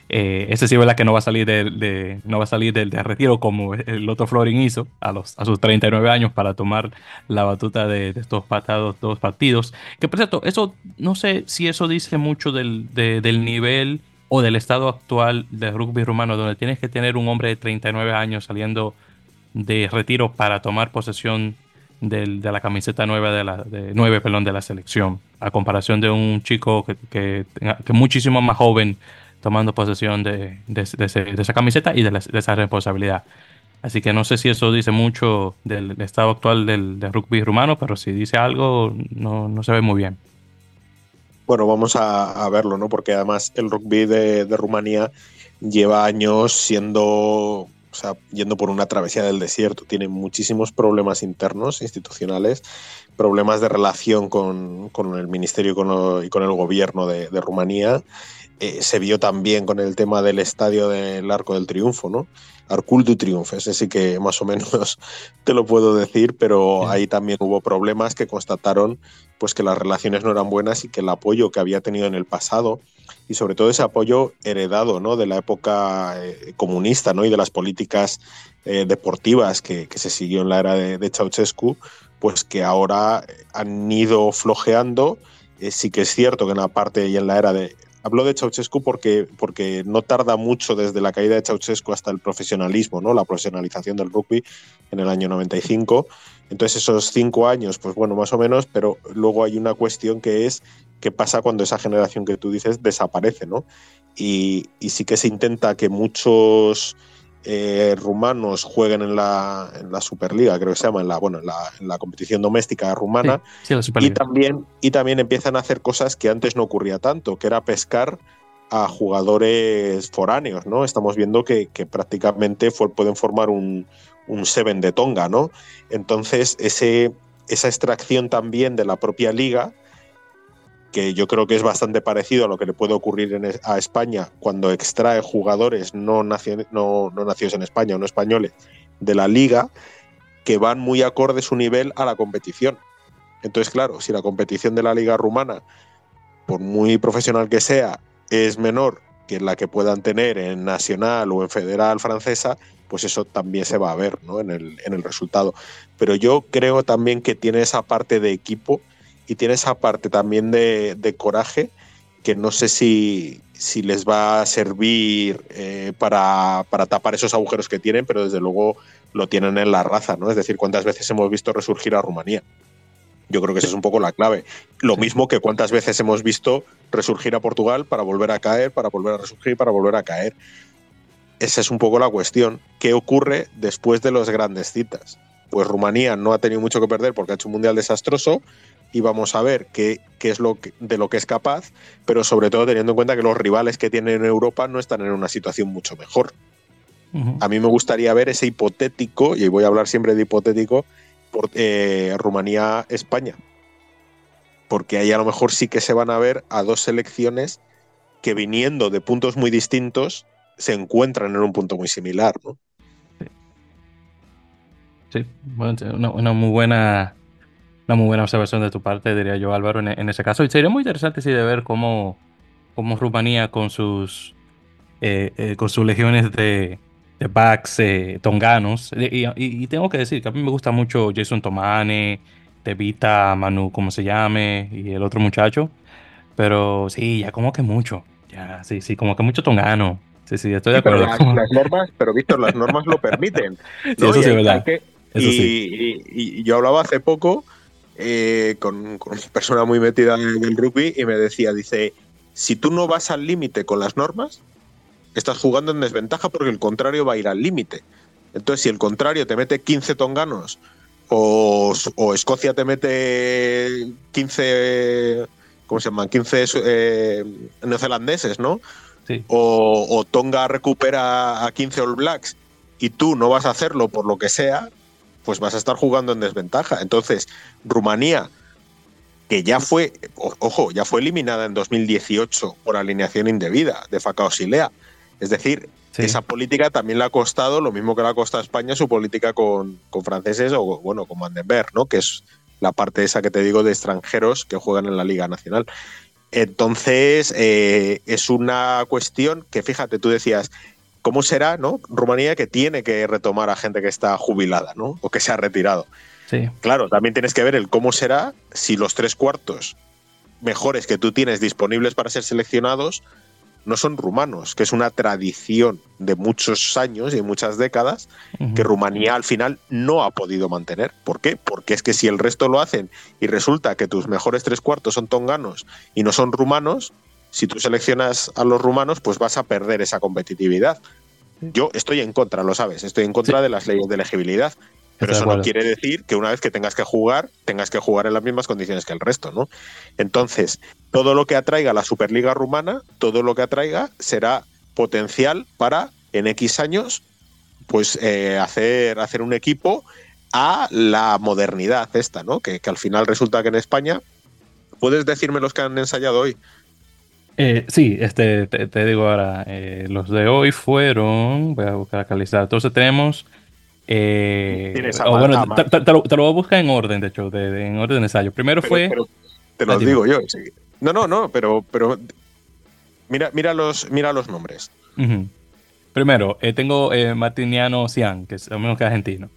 Eh, ese sí es verdad que no va a salir de, no va a salir del de retiro como el otro Florin hizo a, los, a sus 39 años para tomar la batuta de, estos patados, dos partidos. Que por cierto, eso no sé si eso dice mucho del, del nivel o del estado actual del rugby rumano, donde tienes que tener un hombre de 39 años saliendo de retiro para tomar posesión de la camiseta nueva de la nueve, de la selección, a comparación de un chico que, que, que muchísimo más joven tomando posesión de, de, esa camiseta y de, esa responsabilidad. Así que no sé si eso dice mucho del, estado actual del, rugby rumano, pero si dice algo, no, no se ve muy bien. Bueno, vamos a, verlo, ¿no? Porque además el rugby de, Rumanía lleva años siendo o sea, yendo por una travesía del desierto. Tiene muchísimos problemas internos, institucionales, problemas de relación con, el ministerio y con, el gobierno de, Rumanía. Eh, se vio también con el tema del estadio del Arco del Triunfo, ¿no? Arcul du Triunfo, ese sí que más o menos te lo puedo decir, pero ahí también hubo problemas que constataron pues que las relaciones no eran buenas y que el apoyo que había tenido en el pasado y sobre todo ese apoyo heredado ¿no? de la época eh, comunista ¿no? y de las políticas eh, deportivas que, se siguió en la era de, Ceausescu, pues que ahora han ido flojeando. Eh, sí que es cierto que en la parte y en la era de... Hablo de Ceausescu porque, porque no tarda mucho desde la caída de Ceausescu hasta el profesionalismo, ¿no? la profesionalización del rugby en el año 95. Entonces esos cinco años, pues bueno, más o menos, pero luego hay una cuestión que es qué pasa cuando esa generación que tú dices desaparece, ¿no? Y, sí que se intenta que muchos eh, rumanos jueguen en la, en la, Superliga, creo que se llama, en la, bueno, en la, competición doméstica rumana, y, también, y también empiezan a hacer cosas que antes no ocurría tanto, que era pescar a jugadores foráneos, ¿no? Estamos viendo que, prácticamente pueden formar un, un Seven de Tonga, ¿no? Entonces, ese, esa extracción también de la propia liga que yo creo que es bastante parecido a lo que le puede ocurrir a España cuando extrae jugadores no, no, nacidos en España o no españoles de la liga que van muy acorde su nivel a la competición. Entonces, claro, si la competición de la liga rumana, por muy profesional que sea, es menor que la que puedan tener en nacional o en federal francesa, pues eso también se va a ver en, el, en el resultado. Pero yo creo también que tiene esa parte de equipo y tiene esa parte también de, coraje que no sé si, si, les va a servir eh, para, tapar esos agujeros que tienen, pero desde luego lo tienen en la raza, ¿no? Es decir, cuántas veces hemos visto resurgir a Rumanía. Yo creo que esa es un poco la clave. Lo mismo que cuántas veces hemos visto resurgir a Portugal para volver a caer, para volver a resurgir, para volver a caer. Esa es un poco la cuestión. ¿Qué ocurre después de las grandes citas? Pues Rumanía no ha tenido mucho que perder porque ha hecho un mundial desastroso, y vamos a ver qué, qué es lo de lo que es capaz, pero sobre todo teniendo en cuenta que los rivales que tienen en Europa no están en una situación mucho mejor. A mí me gustaría ver ese hipotético, y voy a hablar siempre de hipotético, por eh, Rumanía-España. Porque ahí a lo mejor sí que se van a ver a dos selecciones que viniendo de puntos muy distintos se encuentran en un punto muy similar, ¿no? Sí, una, una muy buena una muy buena observación de tu parte, diría yo, Álvaro, en, ese caso. Y sería muy interesante, sí, de ver cómo, cómo Rumanía con sus, eh, eh, con sus legiones de, de backs eh, tonganos. Y, tengo que decir que a mí me gusta mucho Jason Tomane, Tevita, Manu, como se llame, y el otro muchacho. Pero sí, ya como que mucho. Ya, sí, sí, como que mucho tongano. Sí, sí, estoy de acuerdo. Pero las, normas, pero Víctor, las normas lo permiten. Sí, eso sí es verdad. y, yo hablaba hace poco eh, con, una persona muy metida en el rugby y me decía, dice, si tú no vas al límite con las normas, estás jugando en desventaja porque el contrario va a ir al límite. Entonces, si el contrario te mete 15 tonganos o, Escocia te mete 15, ¿cómo se llaman? 15 eh, neozelandeses, ¿no? O, o, Tonga recupera a 15 All Blacks y tú no vas a hacerlo por lo que sea, pues vas a estar jugando en desventaja. Entonces, Rumanía, que ya fue, ojo, ya fue eliminada en 2018 por alineación indebida de Facao Silea. Es decir, esa política también le ha costado lo mismo que le ha costado a España su política con, franceses o, bueno, con Vandenberg, ¿no? Que es la parte esa que te digo de extranjeros que juegan en la Liga Nacional. Entonces, eh, es una cuestión que, fíjate, tú decías, ¿Cómo será, no? Rumanía que tiene que retomar a gente que está jubilada, ¿no? O que se ha retirado. Sí. Claro, también tienes que ver el cómo será si los tres cuartos mejores que tú tienes disponibles para ser seleccionados no son rumanos, que es una tradición de muchos años y muchas décadas que Rumanía al final no ha podido mantener. ¿Por qué? Porque es que si el resto lo hacen y resulta que tus mejores tres cuartos son tonganos y no son rumanos, si tú seleccionas a los rumanos, pues vas a perder esa competitividad. Yo estoy en contra, lo sabes, estoy en contra de las leyes de elegibilidad. Pero eso no quiere decir que una vez que tengas que jugar, tengas que jugar en las mismas condiciones que el resto, ¿no? Entonces, todo lo que atraiga la Superliga rumana, todo lo que atraiga será potencial para en X años pues eh, hacer, hacer un equipo a la modernidad esta, ¿no? Que, que, al final resulta que en España. ¿Puedes decirme los que han ensayado hoy? Eh, sí, este, te, digo ahora, eh, los de hoy fueron, voy a buscar acá lista, entonces tenemos... Eh, oh, bueno, te, lo, voy a buscar en orden, de hecho, de, en orden de ensayo. Primero fue... te lo digo yo. No, no, no, pero, pero mira, mira, los, mira los nombres. Primero, tengo Martiniano Cian, que es lo mismo que argentino.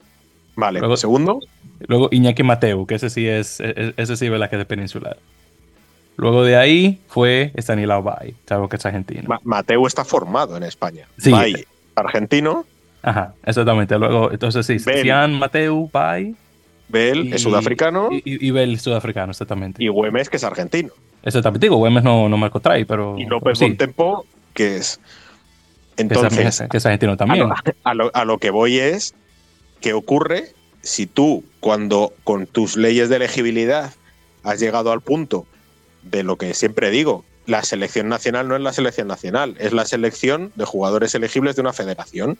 Vale, luego, segundo. Luego Iñaki Mateu, que ese sí es, e, e, ese sí es la que es de peninsular. Luego de ahí fue Stanislao Bay, sabes que es argentino. Mateu está formado en España. Sí. Bay, argentino. Ajá, exactamente. Luego, entonces sí, Cian, Mateu, Bay. Bell es sudafricano. Y, y, Bell sudafricano, exactamente. Y Güemes, que es argentino. Exactamente. Digo, Güemes no, no marcó trae, pero. Y López sí. Tempo, que es. Entonces. Que es, argentino también. a lo, a lo que voy es ¿Qué ocurre si tú, cuando con tus leyes de elegibilidad has llegado al punto de lo que siempre digo, la selección nacional no es la selección nacional, es la selección de jugadores elegibles de una federación?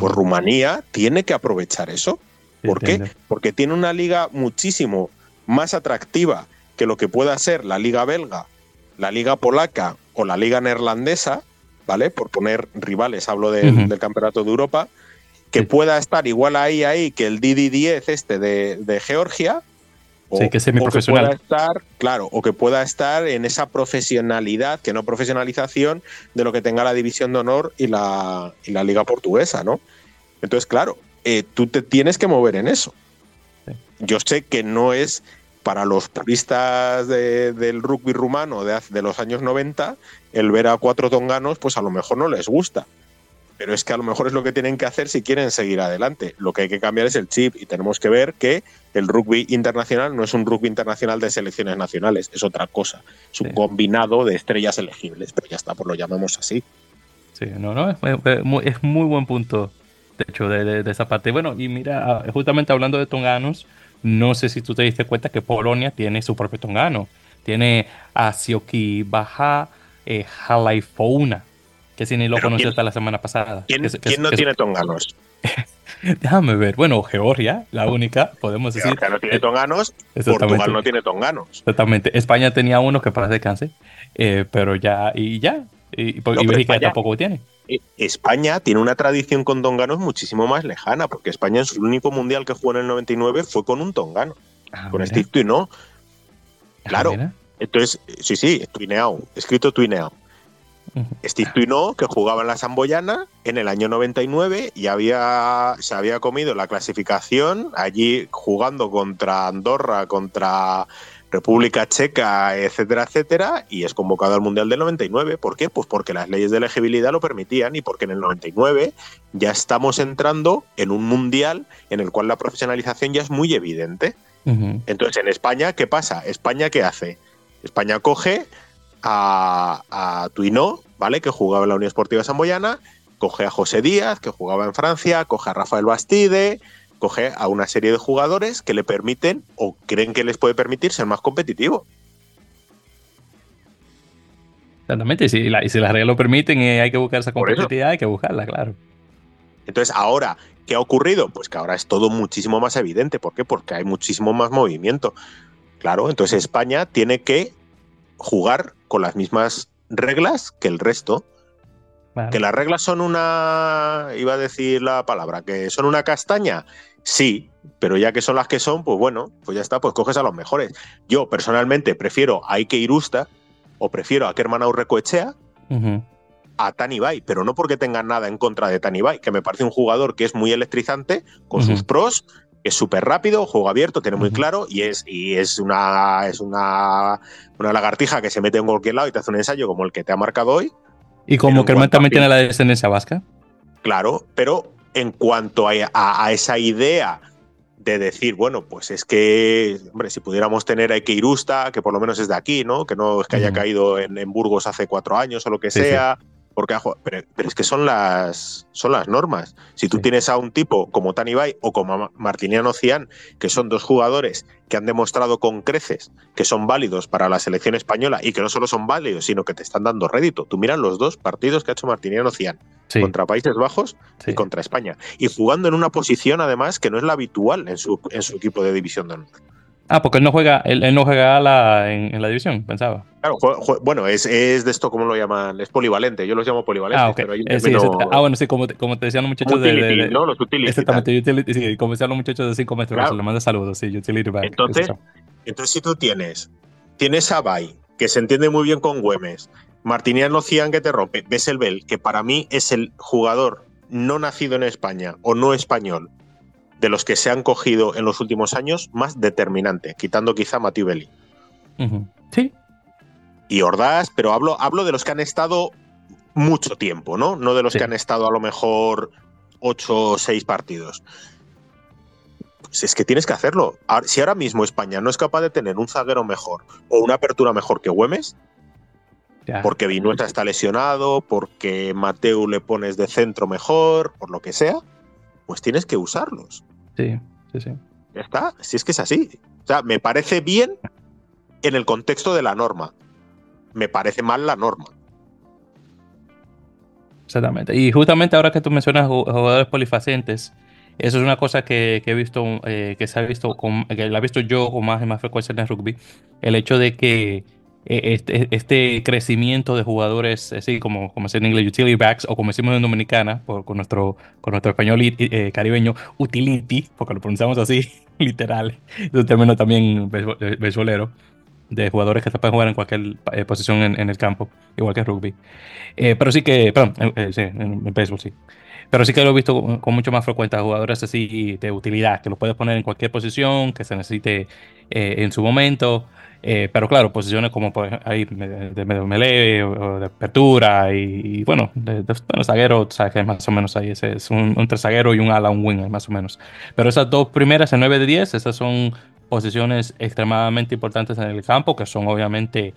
Pues Rumanía tiene que aprovechar eso. ¿Por qué? Porque tiene una liga muchísimo más atractiva que lo que pueda ser la liga belga, la liga polaca o la liga neerlandesa, ¿vale? Por poner rivales, hablo del campeonato de Europa, que pueda estar igual ahí, ahí que el DD10 este de, Georgia. O, sí, que semiprofesional. O que pueda estar, claro, o que pueda estar en esa profesionalidad, que no profesionalización, de lo que tenga la División de Honor y la, la Liga Portuguesa, ¿no? Entonces, claro, eh, tú te tienes que mover en eso. Yo sé que no es para los puristas del rugby rumano de, de los años 90, el ver a cuatro tonganos, pues a lo mejor no les gusta pero es que a lo mejor es lo que tienen que hacer si quieren seguir adelante. Lo que hay que cambiar es el chip y tenemos que ver que el rugby internacional no es un rugby internacional de selecciones nacionales, es otra cosa. Es un combinado de estrellas elegibles, pero ya está, pues lo llamamos así. Sí, no, no, es muy, buen punto, de hecho, de, esa parte. Bueno, y mira, ah, justamente hablando de tonganos, no sé si tú te diste cuenta que Polonia tiene su propio tongano. Tiene a Sioki Baja eh, Halaifouna que si ni lo conocí hasta la semana pasada. ¿Quién, no tiene tonganos? Déjame ver. Bueno, Georgia, la única, podemos decir. Georgia no tiene tonganos, Portugal no tiene tonganos. Exactamente. España tenía uno que para descanse, eh, pero ya, y ya. Y, Bélgica tampoco tiene. Eh, España tiene una tradición con tonganos muchísimo más lejana, porque España en su único mundial que jugó en el 99 fue con un tongano, ah, con Steve no. Ah, claro. Entonces, sí, sí, Tuineao, escrito Tuineao. Steve Tuino, que jugaba en la Samboyana en el año 99 y había, se había comido la clasificación allí jugando contra Andorra, contra República Checa, etcétera, etcétera, y es convocado al Mundial del 99. ¿Por qué? Pues porque las leyes de elegibilidad lo permitían y porque en el 99 ya estamos entrando en un Mundial en el cual la profesionalización ya es muy evidente. Entonces, en España, ¿qué pasa? ¿España qué hace? España coge a, a Tuino, ¿vale? Que jugaba en la Unión Esportiva Samboyana, coge a José Díaz, que jugaba en Francia, coge a Rafael Bastide, coge a una serie de jugadores que le permiten o creen que les puede permitir ser más competitivo. Exactamente, y si, y si las reglas lo permiten y hay que buscar esa competitividad, hay que buscarla, claro. Entonces, ahora, ¿qué ha ocurrido? Pues que ahora es todo muchísimo más evidente. ¿Por qué? Porque hay muchísimo más movimiento. Claro, entonces España tiene que jugar con las mismas reglas que el resto. Que las reglas son una, iba a decir la palabra, que son una castaña, sí, pero ya que son las que son, pues bueno, pues ya está, pues coges a los mejores. Yo personalmente prefiero a Ike Irusta o prefiero a Kerman Aurrecoechea a Tani Bay, pero no porque tengan nada en contra de Tani Bay, que me parece un jugador que es muy electrizante, con sus pros, es súper rápido, juego abierto, tiene muy claro y es, y es, una, es una, una, lagartija que se mete en cualquier lado y te hace un ensayo como el que te ha marcado hoy. ¿Y como que también tiene la descendencia vasca? Claro, pero en cuanto a, esa idea de decir, bueno, pues es que, hombre, si pudiéramos tener a Ikeirusta, que por lo menos es de aquí, ¿no? Que no es que haya caído en, Burgos hace cuatro años o lo que sea, porque pero, pero, es que son las, son las normas. Si tú tienes a un tipo como Tani Bay o como Martiniano Cian, que son dos jugadores que han demostrado con creces que son válidos para la selección española y que no solo son válidos, sino que te están dando rédito. Tú miras los dos partidos que ha hecho Martiniano Cian contra Países Bajos y contra España. Y jugando en una posición, además, que no es la habitual en su, en su equipo de división de honor. Ah, porque él no juega, él, no juega la, en, la división, pensaba. Claro, bueno, es, es, de esto, ¿cómo lo llaman? Es polivalente, yo los llamo polivalente. Ah, pero eh, sí, ah bueno, sí, como, como te decían los muchachos de, ¿no? Los utility. Exactamente, utility, sí, como decían los muchachos de 5 metros, claro. le manda saludos, sí, utility back. Entonces, entonces, si tú tienes, tienes a Bay, que se entiende muy bien con Güemes, Martiniano Cian que te rompe, Bell, que para mí es el jugador no nacido en España o no español de los que se han cogido en los últimos años más determinante, quitando quizá a Belli. Sí. Y Ordaz, pero hablo, hablo de los que han estado mucho tiempo, ¿no? No de los que han estado a lo mejor ocho o seis partidos. Pues es que tienes que hacerlo. Si ahora mismo España no es capaz de tener un zaguero mejor o una apertura mejor que Güemes, porque Vinueta está lesionado, porque Mateu le pones de centro mejor, por lo que sea, pues tienes que usarlos. Sí, sí, sí. Ya está, si es que es así. O sea, me parece bien en el contexto de la norma. Me parece mal la norma. Exactamente. Y justamente ahora que tú mencionas jugadores polifacentes, eso es una cosa que, he visto, eh, que se ha visto, con, que la he visto yo con más y más frecuencia en el rugby. El hecho de que este, este, crecimiento de jugadores, así como, como se en inglés, utility backs, o como decimos en Dominicana, por, con, nuestro, con nuestro español eh, caribeño, utility, porque lo pronunciamos así, literal, es un término también beisbolero, de jugadores que se pueden jugar en cualquier eh, posición en, el campo, igual que rugby. pero sí que, perdón, sí, en, béisbol sí. Pero sí que lo he visto con, mucho más frecuencia, jugadores así de utilidad, que lo puedes poner en cualquier posición, que se necesite en su momento. Eh, pero claro, posiciones como pues, ahí de medio melee o de apertura y, bueno, de, bueno, zaguero, sabes que más o menos ahí ese es un, un zaguero y un ala, un wing, más o menos. Pero esas dos primeras en 9 de 10, esas son posiciones extremadamente importantes en el campo, que son obviamente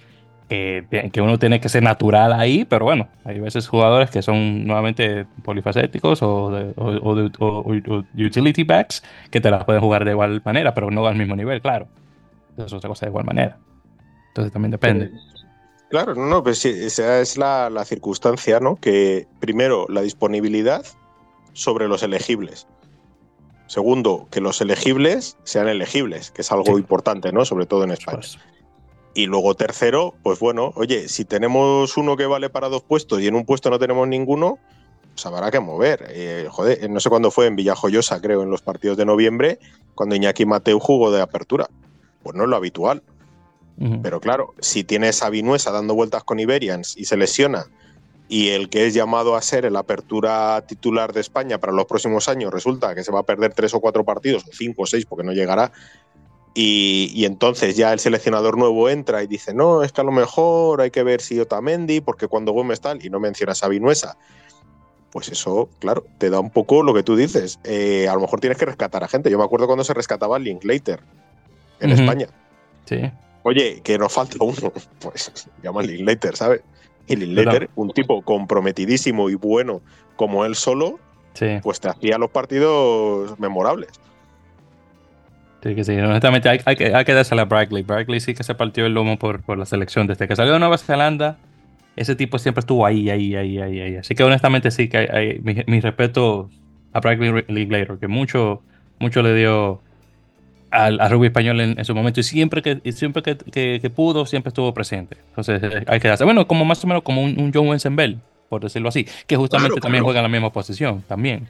que uno tiene que ser natural ahí, pero bueno, hay veces jugadores que son nuevamente polifacéticos o, de, o utility backs que te las pueden jugar de igual manera, pero no al mismo nivel, claro es otra cosa de igual manera. Entonces también depende. Claro, no, no, pues sí, esa es la, circunstancia, ¿no? Que primero, la disponibilidad sobre los elegibles. Segundo, que los elegibles sean elegibles, que es algo importante, ¿no? Sobre todo en España. Y luego tercero, pues bueno, oye, si tenemos uno que vale para dos puestos y en un puesto no tenemos ninguno, pues habrá que mover. Eh, joder, no sé cuándo fue en Villajoyosa, creo, en los partidos de noviembre, cuando Iñaki Mateu jugó de apertura pues no es lo habitual. Pero claro, si tienes a Vinuesa dando vueltas con Iberians y se lesiona, y el que es llamado a ser el apertura titular de España para los próximos años resulta que se va a perder tres o cuatro partidos, o cinco o seis, porque no llegará, y, entonces ya el seleccionador nuevo entra y dice, no, es que a lo mejor hay que ver si Otamendi, porque cuando Gómez tal, y no mencionas a Vinuesa, pues eso, claro, te da un poco lo que tú dices. Eh, a lo mejor tienes que rescatar a gente. Yo me acuerdo cuando se rescataba a Linklater en España. Sí. Oye, que nos falta uno. Pues llama Linklater, ¿sabes? Y Linklater, un tipo comprometidísimo y bueno como él solo, pues te hacía los partidos memorables. Sí, que sí, honestamente hay, que, hay que dársela a Brackley. Brackley sí que se partió el lomo por, por la selección. Desde que salió de Nueva Zelanda, ese tipo siempre estuvo ahí, ahí, ahí, ahí, ahí. Así que honestamente sí que hay, mi, respeto a Brackley Linklater, que mucho, mucho le dio al, rugby español en, su momento. Y siempre que siempre que, pudo siempre estuvo presente. Entonces eh, hay que hacer bueno como más o menos como un, John Wensenbell por decirlo así que justamente también juega en la misma posición también.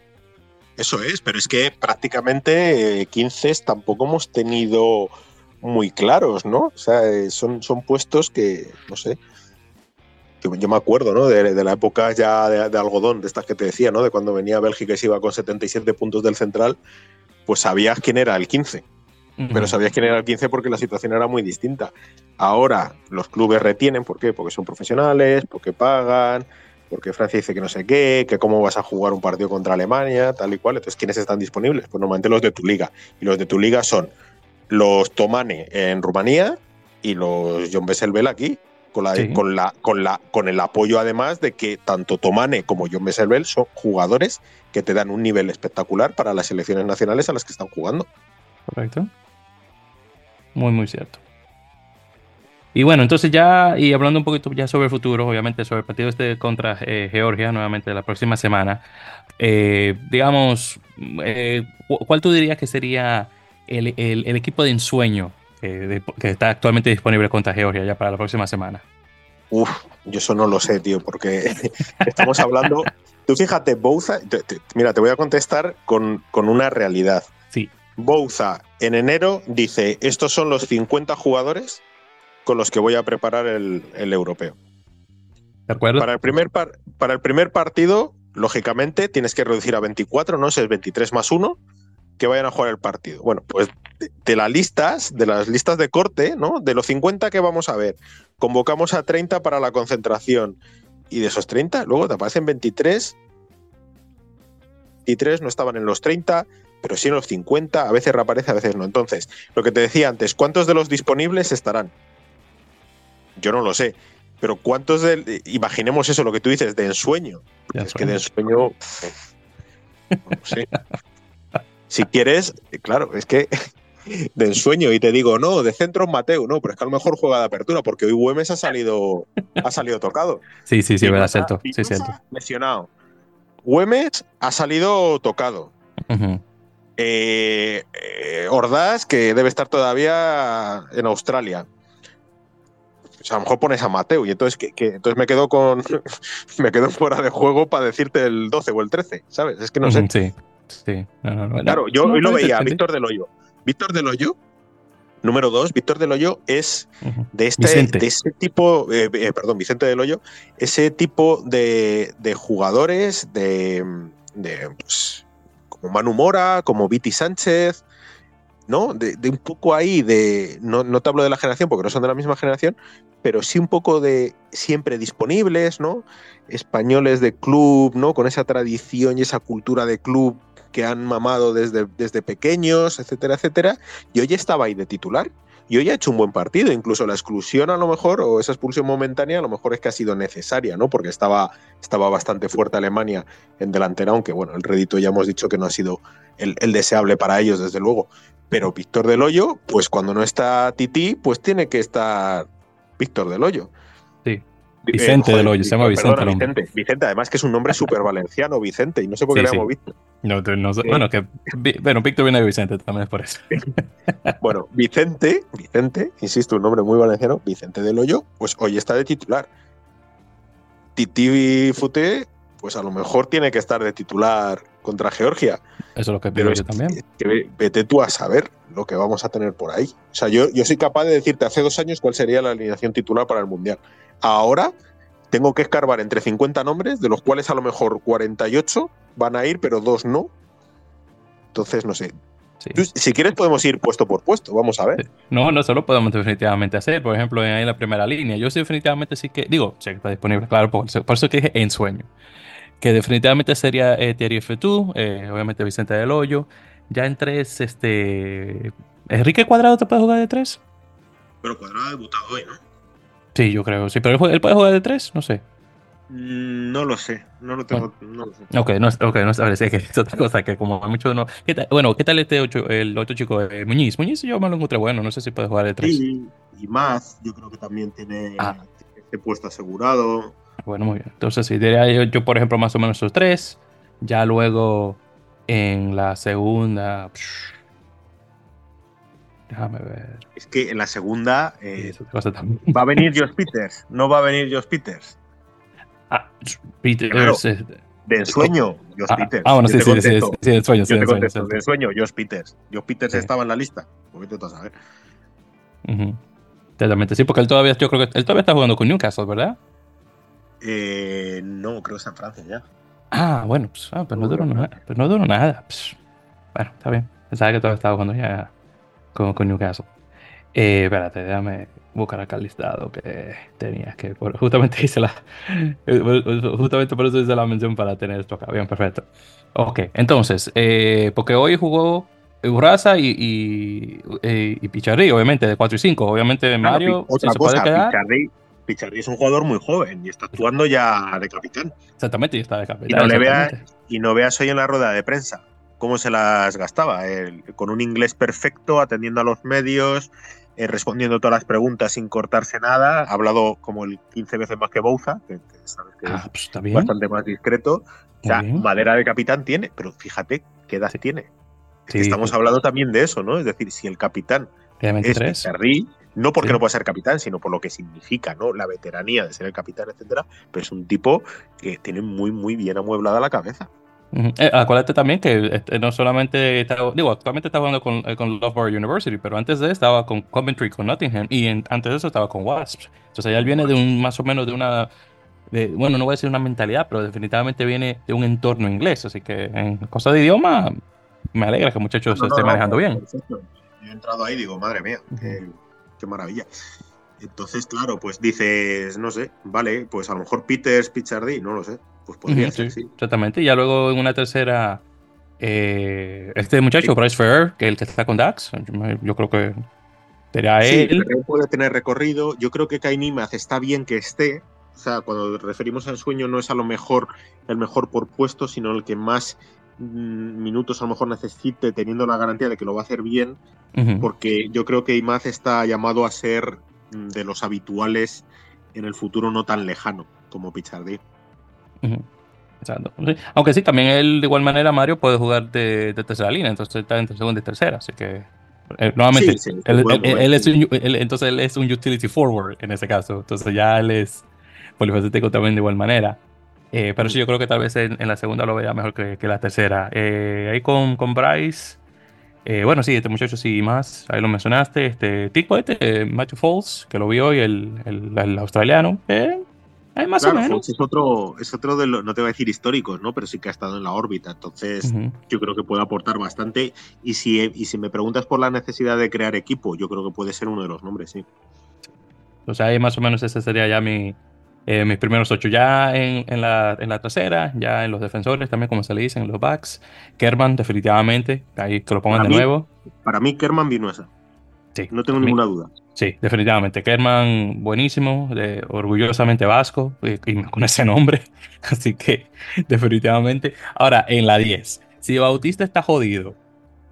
Eso es pero es que prácticamente 15 eh, tampoco hemos tenido muy claros no o sea eh, son, son puestos que no sé yo, me acuerdo, ¿no? De, la época ya de, de, algodón, de estas que te decía, ¿no? De cuando venía Bélgica y se iba con 77 puntos del central, pues sabías quién era el 15 pero sabías quién era el 15 porque la situación era muy distinta. Ahora los clubes retienen, ¿por qué? Porque son profesionales, porque pagan, porque Francia dice que no sé qué, que cómo vas a jugar un partido contra Alemania, tal y cual. Entonces, ¿quiénes están disponibles? Pues normalmente los de tu liga. Y los de tu liga son los Tomane en Rumanía y los John Besselbel aquí. con, la, con, la, con, la, con el apoyo además de que tanto Tomane como John Messervell son jugadores que te dan un nivel espectacular para las selecciones nacionales a las que están jugando. Correcto. Muy, muy cierto. Y bueno, entonces ya, y hablando un poquito ya sobre el futuro, obviamente sobre el partido este contra eh, Georgia, nuevamente la próxima semana, eh, digamos, eh, ¿cuál tú dirías que sería el, equipo de ensueño que está actualmente disponible contra Georgia ya para la próxima semana? Uf, yo eso no lo sé, tío, porque estamos hablando. Tú fíjate, Bouza, mira, te voy a contestar con, con una realidad. Bouza en enero dice: Estos son los 50 jugadores con los que voy a preparar el, europeo. ¿De acuerdo? Para el, primer para el primer partido, lógicamente, tienes que reducir a 24, ¿no? Si es 23 más 1, que vayan a jugar el partido. Bueno, pues de, las listas, de las listas de corte, ¿no? De los 50 que vamos a ver, convocamos a 30 para la concentración. Y de esos 30, luego te aparecen 23. 23 no estaban en los 30, pero sí en los 50, a veces reaparece, a veces no. Entonces, lo que te decía antes, ¿cuántos de los disponibles estarán? yo no lo sé. Pero ¿cuántos de. Imaginemos eso, lo que tú dices, de ensueño. es que de ensueño. No sé. si quieres, claro, es que de ensueño y te digo, no, de centro Mateo, no, pero es que a lo mejor juega de apertura, porque hoy Güemes ha salido, ha salido tocado. Sí, sí, sí, verdad, cierto. Sí, cierto. Lesionado. Güemes ha salido tocado. Eh, eh, Ordaz, que debe estar todavía en Australia a lo mejor pones a Mateo y entonces, que, entonces me quedo con me quedo fuera de juego para decirte el 12 o el 13, ¿sabes? Es que no sé. Sí, sí. claro, yo hoy lo veía, Víctor del Hoyo. Víctor del Hoyo, número 2, Víctor del Hoyo es de, este, de ese tipo, eh, eh, perdón, Vicente del Hoyo, ese tipo de, de jugadores de, de pues, como Manu Mora, como Viti Sánchez, ¿no? De, un poco ahí de. No, no, te hablo de la generación porque no son de la misma generación, pero sí un poco de siempre disponibles, ¿no? Españoles de club, ¿no? Con esa tradición y esa cultura de club que han mamado desde, desde pequeños, etcétera, etcétera. Y hoy estaba ahí de titular. Y hoy ha hecho un buen partido. Incluso la exclusión a lo mejor, o esa expulsión momentánea, a lo mejor es que ha sido necesaria, ¿no? Porque estaba, estaba bastante fuerte Alemania en delantera, aunque bueno, el rédito ya hemos dicho que no ha sido el, deseable para ellos, desde luego. Pero Víctor del Hoyo, pues cuando no está Titi, pues tiene que estar Víctor del Hoyo. Sí. Eh, Vicente del Hoyo, se llama Vicente, Vicente. Vicente, además que es un nombre súper valenciano, Vicente, y no sé por qué le llamo Víctor. No, no, bueno, que bueno, Víctor viene de Vicente también es por eso. bueno, Vicente, Vicente, insisto, un nombre muy valenciano, Vicente del Hoyo, pues hoy está de titular. Titi Fute, pues a lo mejor tiene que estar de titular contra Georgia. Eso es lo que pido yo también. vete tú a saber lo que vamos a tener por ahí. O sea, yo, yo soy capaz de decirte hace dos años cuál sería la alineación titular para el Mundial. Ahora tengo que escarbar entre 50 nombres, de los cuales a lo mejor 48 van a ir, pero dos no. Entonces, no sé. si quieres podemos ir puesto por puesto, vamos a ver. No, no, solo podemos definitivamente hacer. Por ejemplo, en la primera línea, yo sí definitivamente sí que, digo, sí está disponible, claro, por, por eso que dije en sueño que definitivamente sería eh, Thierry Fetú, eh, obviamente Vicente del Hoyo. Ya en tres, este. ¿Enrique Cuadrado te puede jugar de tres? Pero Cuadrado ha debutado hoy, ¿no? Sí, yo creo, sí, pero él, puede jugar de tres, no sé. Mm, no lo sé, no lo tengo, no lo sé. Ok, no, okay, no sabes, es que es otra cosa que como hay muchos no. ¿Qué tal, bueno, ¿qué tal este ocho, el otro chico, eh, Muñiz? Muñiz yo me lo encontré bueno, no sé si puede jugar de tres. Sí, y más, yo creo que también tiene ah. este puesto asegurado. Bueno, muy bien. Entonces, si diría yo, por ejemplo, más o menos esos tres. Ya luego en la segunda. Déjame ver. Es que en la segunda eh, va a venir Josh Peters. No va a venir Josh Peters. Ah, Peters. de ensueño, Josh ah, Peters. Ah, bueno, sí, sí, sí, sí, de sueño, sí, de ensueño. De ensueño, Josh Peters. Josh Peters estaba en la lista. ¿Por qué te vas a ver? Totalmente, sí, porque él todavía, yo creo que él todavía está jugando con Newcastle, ¿verdad? Eh, no, creo que está en Francia ya. Ah, bueno, pues, ah, pero, no duró nada, pero no duró nada. Pues, bueno, está bien. Pensaba que todo estaba jugando ya con, con Newcastle. Eh, espérate, déjame buscar acá el listado que tenías que. justamente hice la. Justamente por eso hice la mención para tener esto acá. Bien, perfecto. Ok, entonces, eh, porque hoy jugó Uraza y, y, y, Picharri, obviamente, de 4 y 5. Obviamente, Mario. otra se cosa, puede quedar. Pichardi es un jugador muy joven y está actuando ya de capitán. Exactamente, y está de capitán. Y no, le veas, y no veas hoy en la rueda de prensa cómo se las gastaba. él, con un inglés perfecto, atendiendo a los medios, eh, respondiendo todas las preguntas sin cortarse nada. Ha hablado como el 15 veces más que Bouza, que, que sabes que Ah, pues es bastante más discreto. O sea, madera de capitán tiene, pero fíjate qué edad tiene. Es que Sí. estamos hablando también de eso, ¿no? Es decir, si el capitán es 23. Pichardi, no porque Sí. no pueda ser capitán, sino por lo que significa, ¿no? La veteranía de ser el capitán, etcétera. Pero es un tipo que tiene muy, muy bien amueblada la cabeza. Ujú. Eh, acuérdate también que este, no solamente digo, actualmente está jugando con, eh, con Loughborough University, pero antes de él estaba con Coventry, con Nottingham, y en- antes de eso estaba con Wasps. Entonces ya él viene de un, más o menos de una, de- bueno, no voy a decir una mentalidad, pero definitivamente viene de un entorno inglés, así que en cosa de idioma, me alegra que el muchacho se No, no, esté no, manejando bien. perfecto. Yo he entrado ahí y digo, madre mía, qué, qué maravilla. Entonces, claro, pues dices, no sé, vale, pues a lo mejor Peters, Pichardi, no lo sé. Pues podría ser, sí, sí. Exactamente, y ya luego en una tercera, eh, este muchacho, Bryce Ferrer, que es el que está con Dax, yo, creo que será Sí, él. Ferrer puede tener recorrido. Yo creo que Kai Nimaz está bien que esté. O sea, cuando referimos al sueño no es a lo mejor el mejor por puesto, sino el que más mm, minutos a lo mejor necesite, teniendo la garantía de que lo va a hacer bien, porque yo creo que Imaz está llamado a ser de los habituales en el futuro no tan lejano como Pichardi. Exacto. Sí. Aunque sí, también él de igual manera, Mario, puede jugar de, de tercera línea, entonces está entre segunda y tercera, así que eh, nuevamente, Sí, sí, él, él- él es un, entonces él es un utility forward en ese caso, entonces ya él es polifacético también de igual manera. Eh, pero sí, yo creo que tal vez en, en la segunda lo vea mejor que, que la tercera. Eh, ahí con, con Bryce, eh, bueno, sí, este muchacho sí más, ahí lo mencionaste, este tipo este, eh, Matthew Falls, que lo vi hoy, el, el, el australiano, eh, ahí más Claro, o menos. Fox es otro, es otro de los, no te voy a decir históricos, ¿no? Pero sí que ha estado en la órbita. Entonces, yo creo que puede aportar bastante. Y si, y si me preguntas por la necesidad de crear equipo, yo creo que puede ser uno de los nombres, sí. O sea, ahí más o menos ese sería ya mi, eh, mis primeros ocho. Ya en, en la, en la trasera, ya en los defensores también, como se le dicen, en los backs. Kerman, definitivamente. Ahí que lo pongan Para de mí- nuevo. Para mí, Kerman Vinuesa. Sí, No tengo mí- ninguna duda. Sí, definitivamente. Kerman, buenísimo, de- orgullosamente vasco, y, y con ese nombre. Así que, definitivamente. Ahora, en la 10. Si Bautista está jodido,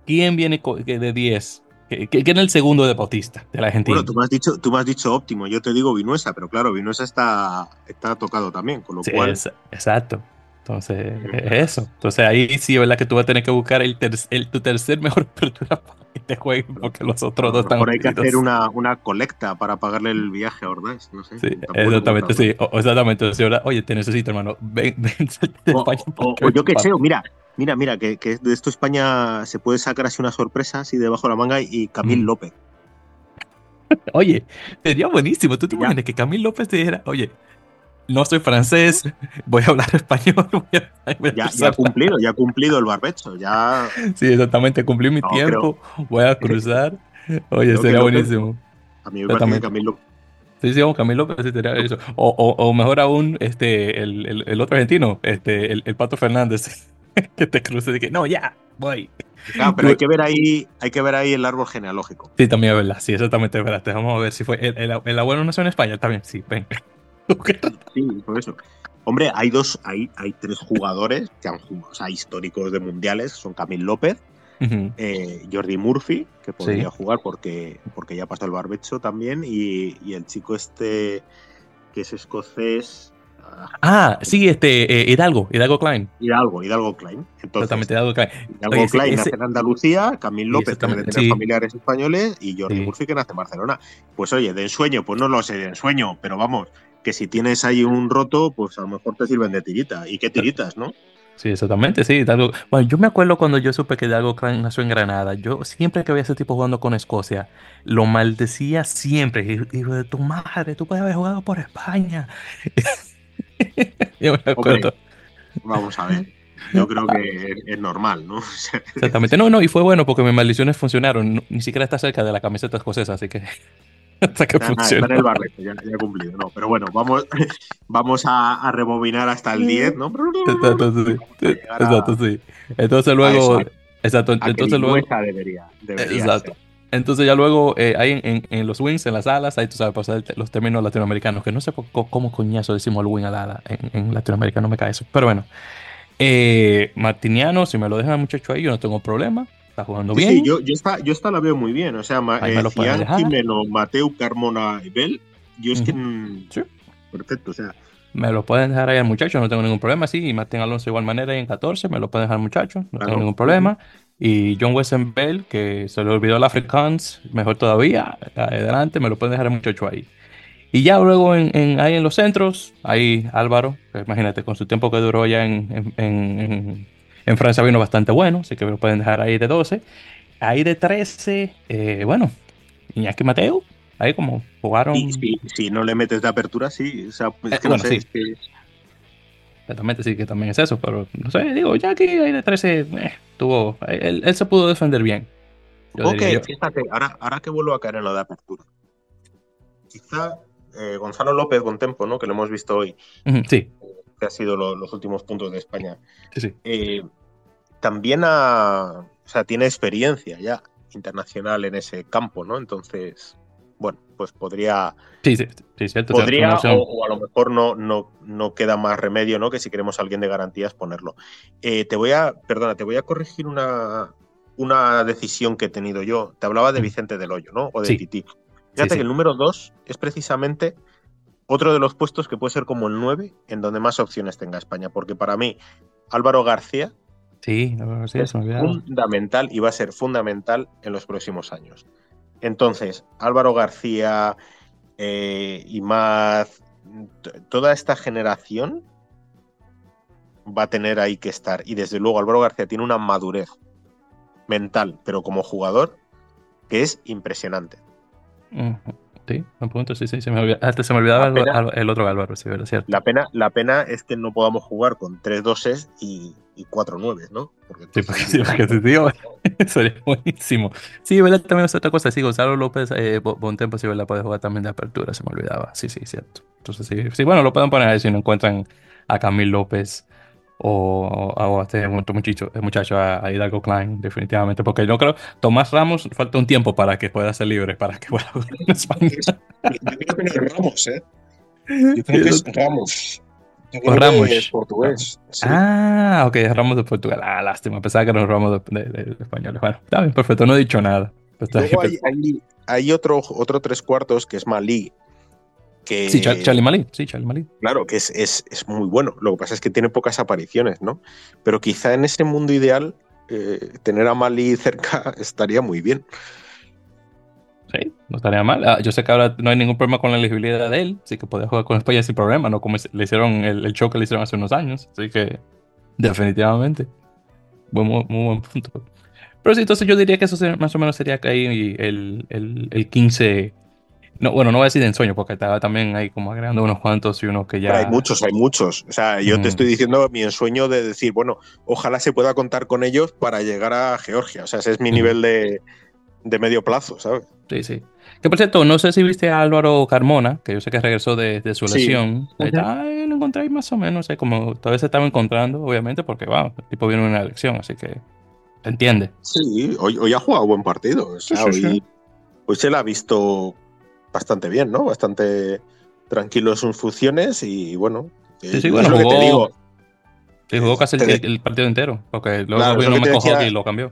¿quién viene de 10? ¿Qué- qué- ¿Quién es el segundo de Bautista, de la Argentina? Bueno, tú me has dicho, tú me has dicho óptimo, yo te digo Vinuesa, pero claro, Vinuesa está, está tocado también, con lo Sí, cual. es- exacto. Entonces, es eso. Entonces ahí sí es verdad que tú vas a tener que buscar el, ter- el- tu tercer mejor apertura para que te jueguen, porque los otros dos están mejor hay que hacer una, una colecta para pagarle el viaje a Ordaz, no sé. Sí, exactamente, sí. O- exactamente. sí, Oye, te necesito, hermano. Ven, ven, salte de O, España o- o yo qué pa- sé, mira, mira, mira, que, que de esto España se puede sacar así una sorpresa así debajo de la manga y Camil Mm. López. Oye, sería buenísimo. ¿Tú te imaginas que Camil López te dijera, oye, no soy francés, voy a hablar español, voy a, voy a Ya, ya cumplido, ya ha cumplido el barbecho, ya. Sí, exactamente, cumplí mi No, tiempo, voy a cruzar. Oye, Creo sería buenísimo. A mí me parece que Exactamente. Camil López. Sí, sí, Camilo López sí sería eso. O, o, o mejor aún, este, el, el, el otro argentino, este, el, el Pato Fernández, que te cruce de que, no, ya, voy. Claro, pero hay que ver ahí, hay que ver ahí el árbol genealógico. Sí, también es verdad, sí, exactamente es verdad. Vamos a ver si fue el, el, el abuelo nació en España, también, sí, ven. Sí, por eso. Hombre, hay dos, hay, hay tres jugadores que han jugado, o sea, históricos de mundiales, son Camil López, eh, Jordi Murphy, que podría Sí. jugar porque, porque ya pasó el barbecho también, y, y el chico este que es escocés, ah, Ah, sí, este, eh, Hidalgo, Hidalgo Klein. Hidalgo, Hidalgo Klein. Entonces, Exactamente, Hidalgo Klein. Hidalgo Oye, Klein ese- nace en Andalucía, Camil López que tener sí. familiares españoles y Jordi Sí. Murphy que nace en Barcelona. Pues oye, de ensueño, pues no lo sé de ensueño, pero vamos, que si tienes ahí un roto, pues a lo mejor te sirven de tirita. ¿Y qué tiritas, no? Sí, exactamente, sí. Hidalgo. Bueno, yo me acuerdo cuando yo supe que Klein nació en Granada. Yo siempre que veía a ese tipo jugando con Escocia, lo maldecía siempre. Hijo de tu madre, tú puedes haber jugado por España. yo me acuerdo. Vamos a ver. Yo creo que es, normal, ¿no? Exactamente. No, no, y fue bueno porque mis maldiciones funcionaron. Ni siquiera está cerca de la camiseta escocesa, así que hasta que Está, está en el barreto, ya, ya he cumplido. No, pero bueno, vamos, vamos a, a rebobinar hasta el 10, ¿no? Exacto, sí. A Exacto, sí. Entonces luego, exacto, entonces luego, debería, debería exacto. ser. Entonces ya luego eh, ahí en, en, los wings, en las alas, ahí tú sabes pasar los términos latinoamericanos, que no sé cómo coñazo decimos el wing al ala, en, en latinoamericano me cae eso. Pero bueno, eh, Martiniano, si me lo dejan muchacho ahí, yo no tengo problema. Está jugando bien. Sí, yo, yo, esta, yo esta la veo muy bien. O sea, eh, Cian, Jimeno, Mateo, Carmona y Bell, yo es que... Mm, sí. Perfecto, o sea... Me lo pueden dejar ahí al muchacho, no tengo ningún problema. Sí, y Martín Alonso de igual manera ahí en 14, me lo pueden dejar al muchacho, no tengo ningún problema. Y John Weston Bell, que se le olvidó el Afrikaans, mejor todavía, adelante, me lo pueden dejar al muchacho ahí. Y ya luego en, ahí en los centros, ahí Álvaro, imagínate, con su tiempo que duró ya en, en, en, Francia vino bastante bueno, así que lo pueden dejar ahí de 12. Ahí de 13, eh, bueno, Iñaki Mateo, ahí como jugaron. si no le metes de apertura, sí. O sea, es que no sé, Exactamente, sí, que también es eso, pero no sé, digo, ya que ahí de 13 eh, tuvo, él, él, se pudo defender bien. ok, fíjate, ahora, ahora que vuelvo a caer en lo de apertura. Quizá eh, Gonzalo López con Tempo, ¿no? Que lo hemos visto hoy. sí. Que ha sido los últimos puntos de España. Sí, sí. Eh, también ha, o sea, tiene experiencia ya internacional en ese campo, ¿no? Entonces, bueno, pues podría. Sí, sí, sí cierto. Podría, o, a lo mejor no, no, no queda más remedio, ¿no? Que si queremos a alguien de garantías, ponerlo. Eh, te voy a, perdona, te voy a corregir una, una decisión que he tenido yo. Te hablaba de mm. Vicente del Hoyo, ¿no? O de Titi. Fíjate que el número 2 es precisamente otro de los puestos que puede ser como el 9 en donde más opciones tenga España, porque para mí Álvaro García sí, es fundamental y va a ser fundamental en los próximos años. Entonces, Álvaro García eh, y más toda esta generación va a tener ahí que estar. Y desde luego Álvaro García tiene una madurez mental, pero como jugador, que es impresionante. Sí, un punto, sí, sí, se me olvidaba, se me olvidaba el, otro Álvaro, sí, es cierto. La pena, la pena es que no podamos jugar con tres doses y, y cuatro nueves, ¿no? Porque sí, porque, sí, porque te digo, sería buenísimo. Sí, ¿verdad? También es otra cosa, sí, Gonzalo López, eh, tiempo, sí, ¿verdad? Puede jugar también de apertura, se me olvidaba. Sí, sí, cierto. Entonces, sí, sí, bueno, lo pueden poner ahí si no encuentran a Camil López o, a este muchacho, muchacho a, Hidalgo Klein, definitivamente, porque yo creo Tomás Ramos falta un tiempo para que pueda ser libre, para que pueda jugar en España. Yo creo que es Ramos, ¿eh? Yo creo que es Ramos. Yo Ramos. Es portugués. Ah, ok, Ramos de Portugal. Ah, lástima, pensaba que era Ramos de, de, español. Bueno, está bien, perfecto, no he dicho nada. Luego hay, hay, hay, otro, otro tres cuartos que es Malí, Sí, Charlie Malí, sí, Charlie Malí. Claro, que es, es, es, muy bueno. Lo que pasa es que tiene pocas apariciones, ¿no? Pero quizá en ese mundo ideal, eh, tener a Malí cerca estaría muy bien. Sí, no estaría mal. Ah, yo sé que ahora no hay ningún problema con la elegibilidad de él, así que puede jugar con España sin problema, ¿no? Como le hicieron el, el show que le hicieron hace unos años. Así que, definitivamente. muy, buen punto. Pero sí, entonces yo diría que eso más o menos sería que ahí el, el, el 15 no, bueno, no voy a decir de ensueño, porque estaba también ahí como agregando unos cuantos y unos que ya. hay muchos, hay muchos. O sea, yo te estoy diciendo mi ensueño de decir, bueno, ojalá se pueda contar con ellos para llegar a Georgia. O sea, ese es mi nivel de, medio plazo, ¿sabes? Sí, sí. Que por cierto, no sé si viste a Álvaro Carmona, que yo sé que regresó de, su lesión. Está, lo encontré más o menos, como todavía se estaba encontrando, obviamente, porque, wow, el tipo viene una elección, así que entiende. Sí, hoy, hoy ha jugado buen partido. O sea, hoy, hoy se la ha visto bastante bien, ¿no? Bastante tranquilo en sus funciones y bueno, sí, sí, bueno, es lo que te digo. Sí, jugó casi el, partido entero, porque luego claro, no me cogió y lo cambió.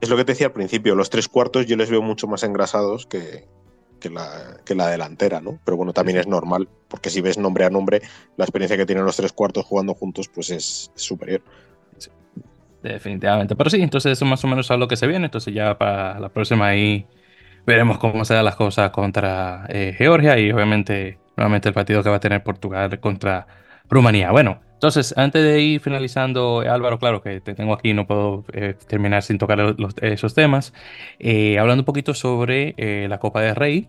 Es lo que te decía al principio, los tres cuartos yo les veo mucho más engrasados que, que, la, que la delantera, ¿no? Pero bueno, también es normal, porque si ves nombre a nombre, la experiencia que tienen los tres cuartos jugando juntos, pues es, superior. definitivamente. Pero sí, entonces eso más o menos es lo que se viene. Entonces ya para la próxima ahí veremos cómo se dan las cosas contra eh, Georgia y obviamente nuevamente el partido que va a tener Portugal contra Rumanía. Bueno, entonces antes de ir finalizando, Álvaro, claro que te tengo aquí, no puedo eh, terminar sin tocar esos temas. Eh, hablando un poquito sobre la Copa del Rey,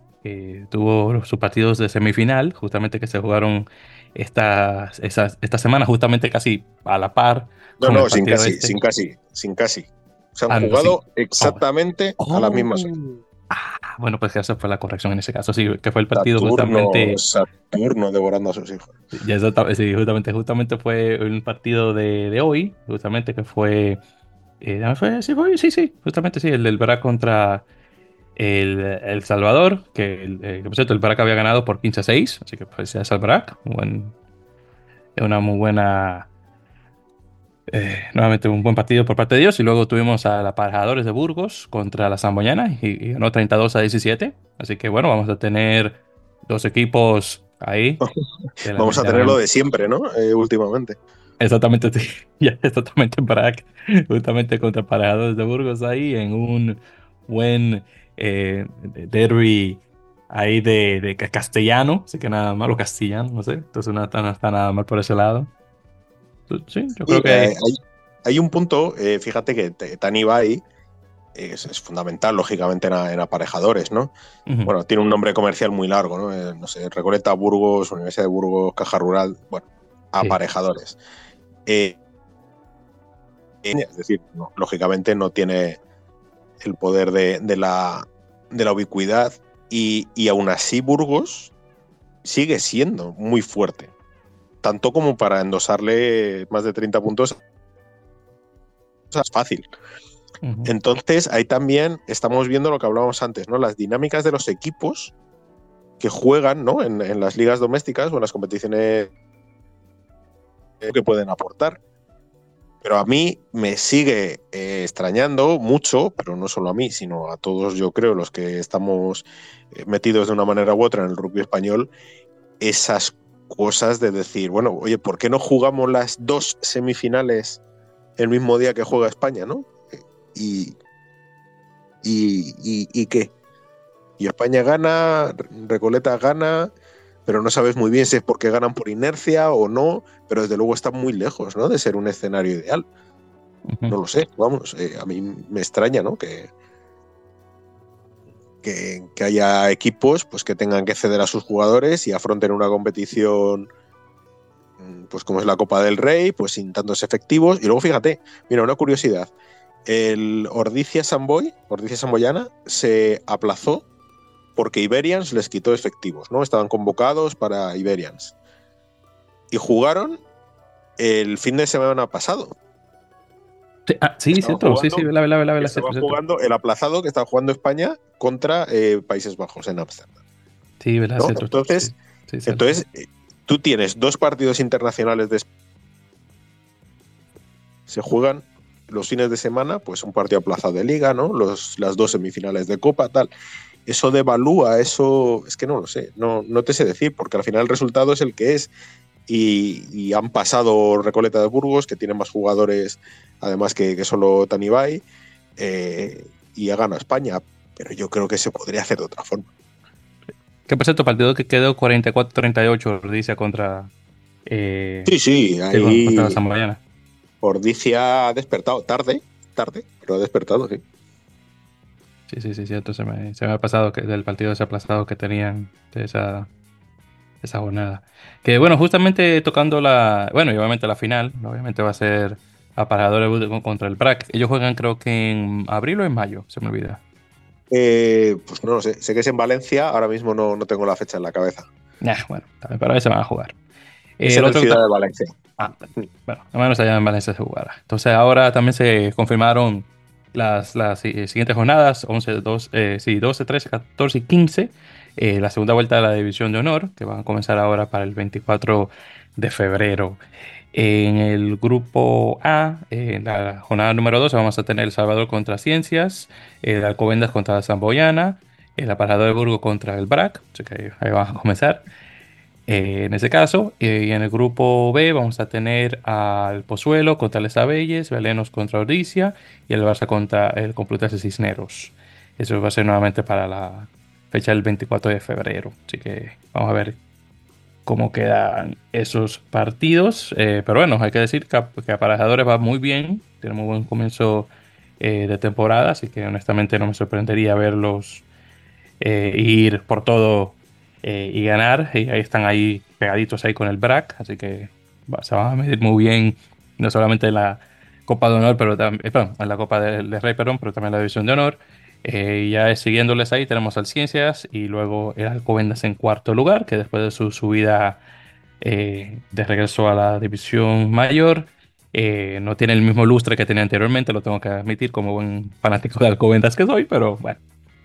tuvo sus partidos de semifinal, justamente que se jugaron esta, esta semana, justamente casi a la par. No, no, sin casi, este. sin casi, sin casi. Se han ah, jugado exactamente a las mismas. Oh. Ah, bueno, pues esa fue la corrección en ese caso, sí, que fue el partido justamente. Saturno devorando a sus hijos. Ya sí, justamente, justamente fue un partido de, de hoy, justamente que fue. Eh, fue sí, fue, sí, sí, justamente sí, el del Verá contra el, el Salvador, que, el, eh, por cierto, el Barak había ganado por 15 a 6, así que pues es el Barak. es una muy buena. Eh, nuevamente un buen partido por parte de ellos. Y luego tuvimos a la Parajadores de Burgos contra la Zamboyana y, y, ganó 32 a 17. Así que bueno, vamos a tener dos equipos ahí. Vamos a tener lo de siempre, ¿no? Eh, últimamente. Exactamente, sí. Ya, exactamente para justamente contra Parajadores de Burgos ahí en un buen eh, derby ahí de, de, castellano, así que nada malo castellano, no sé, entonces no está, no está nada mal por ese lado. Sí, yo creo que... Eh, hay, hay, un punto, eh, fíjate que Tani Bai es, es, fundamental, lógicamente, en, en aparejadores, ¿no? Uh -huh. Bueno, tiene un nombre comercial muy largo, ¿no? Eh, no sé, Recoleta, Burgos, Universidad de Burgos, Caja Rural, bueno, aparejadores. Sí. es decir, no, lógicamente no tiene el poder de, de, la, de la, ubicuidad y, y, aún así Burgos sigue siendo muy fuerte, tanto como para endosarle más de 30 puntos. Es fácil. Uh -huh. Entonces, ahí también estamos viendo lo que hablábamos antes, ¿no? Las dinámicas de los equipos que juegan ¿no? en, en las ligas domésticas o en las competiciones que pueden aportar. Pero a mí me sigue eh, extrañando mucho, pero no solo a mí, sino a todos, yo creo, los que estamos eh, metidos de una manera u otra en el rugby español, esas cosas de decir, bueno, oye, ¿por qué no jugamos las dos semifinales el mismo día que juega España, no? Y, y, y, y qué? Y España gana, Recoleta gana, pero no sabes muy bien si es porque ganan por inercia o no, pero desde luego está muy lejos ¿no? de ser un escenario ideal. Uh -huh. No lo sé, vamos, eh, a mí me extraña ¿no? que, que, haya equipos pues, que tengan que ceder a sus jugadores y afronten una competición pues como es la Copa del Rey, pues sin tantos efectivos. Y luego fíjate, mira, una curiosidad, el Ordicia Samboy, Ordicia Samboyana, se aplazó porque Iberians les quitó efectivos, ¿no? Estaban convocados para Iberians. Y jugaron el fin de semana pasado. Sí, ah, sí, cierto, jugando, sí, sí, vela, vela, vela, cierto, jugando el aplazado que estaba jugando España contra eh, Países Bajos en Ámsterdam. Sí, verdad, ¿no? cierto, Entonces, sí, sí, entonces eh, tú tienes dos partidos internacionales de se juegan los fines de semana, pues un partido aplazado de liga, ¿no? Los, las dos semifinales de Copa, tal eso devalúa, eso es que no lo sé, no, no te sé decir, porque al final el resultado es el que es. Y, y han pasado Recoleta de Burgos, que tienen más jugadores, además que, que solo Tanibay, eh, y ha ganado España, pero yo creo que se podría hacer de otra forma. Que por cierto, partido que quedó 44-38, Ordicia contra. Eh, sí, sí, ahí. Contra la Zamboyana. Ordicia ha despertado tarde, tarde, pero ha despertado, sí. Sí, sí, sí, cierto. Se me, se me ha pasado que del partido ese aplazado que tenían de esa, esa jornada. Que bueno, justamente tocando la. Bueno, y obviamente la final, obviamente va a ser aparadores contra el BRAC. Ellos juegan, creo que en abril o en mayo, se me olvida. Eh, pues no lo sé. Sé que es en Valencia, ahora mismo no, no tengo la fecha en la cabeza. Nah, bueno, también para eso van a jugar. Es eh, en la ciudad de Valencia. Ah, bueno, al menos allá en Valencia se jugará. Entonces ahora también se confirmaron las, las siguientes jornadas, 11, 12, eh, sí, 12, 13, 14 y 15, eh, la segunda vuelta de la División de Honor, que van a comenzar ahora para el 24 de febrero. En el grupo A, en la jornada número 2, vamos a tener El Salvador contra Ciencias, el Alcobendas contra la Zamboyana, el Aparador de Burgo contra el BRAC, así que ahí vamos a comenzar. Eh, en ese caso, eh, y en el grupo B vamos a tener al Pozuelo contra Les Abelles, Belenos contra Ordicia y el Barça contra el Complutense Cisneros. Eso va a ser nuevamente para la fecha del 24 de febrero. Así que vamos a ver cómo quedan esos partidos. Eh, pero bueno, hay que decir que, que Aparejadores va muy bien, tiene muy buen comienzo eh, de temporada, así que honestamente no me sorprendería verlos eh, ir por todo y ganar. Y ahí están ahí pegaditos ahí con el BRAC, así que se van a medir muy bien, no solamente en la Copa de Honor, pero también, perdón, en la Copa del de Rey, perdón, pero también en la División de Honor. Eh, ya siguiéndoles ahí tenemos al Ciencias y luego el Alcobendas en cuarto lugar, que después de su subida eh, de regreso a la División Mayor, eh, no tiene el mismo lustre que tenía anteriormente, lo tengo que admitir como buen fanático de Alcobendas que soy, pero bueno,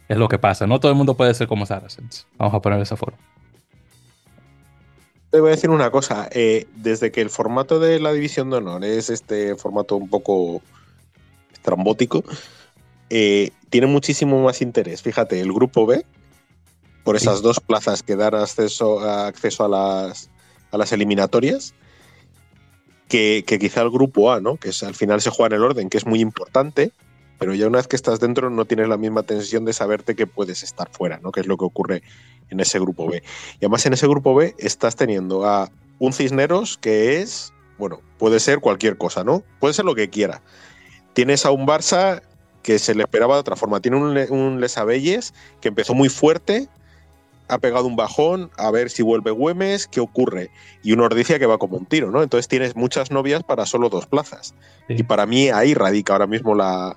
Es lo que pasa. No todo el mundo puede ser como Saracens. Vamos a poner esa forma. Te voy a decir una cosa. Eh, desde que el formato de la división de honor es este formato un poco estrambótico, eh, tiene muchísimo más interés. Fíjate, el grupo B, por esas dos plazas que dan acceso, acceso a, las, a las eliminatorias, que, quizá el grupo A, ¿no? Que al final se juega en el orden, que es muy importante, pero ya una vez que estás dentro no tienes la misma tensión de saberte que puedes estar fuera, ¿no? Que es lo que ocurre en ese grupo B. Y además en ese grupo B estás teniendo a un Cisneros que es, bueno, puede ser cualquier cosa, ¿no? Puede ser lo que quiera. Tienes a un Barça que se le esperaba de otra forma. Tiene un, un Lesabelles que empezó muy fuerte, ha pegado un bajón, a ver si vuelve Güemes, qué ocurre. Y una ordicia que va como un tiro, ¿no? Entonces tienes muchas novias para solo dos plazas. Y para mí ahí radica ahora mismo la,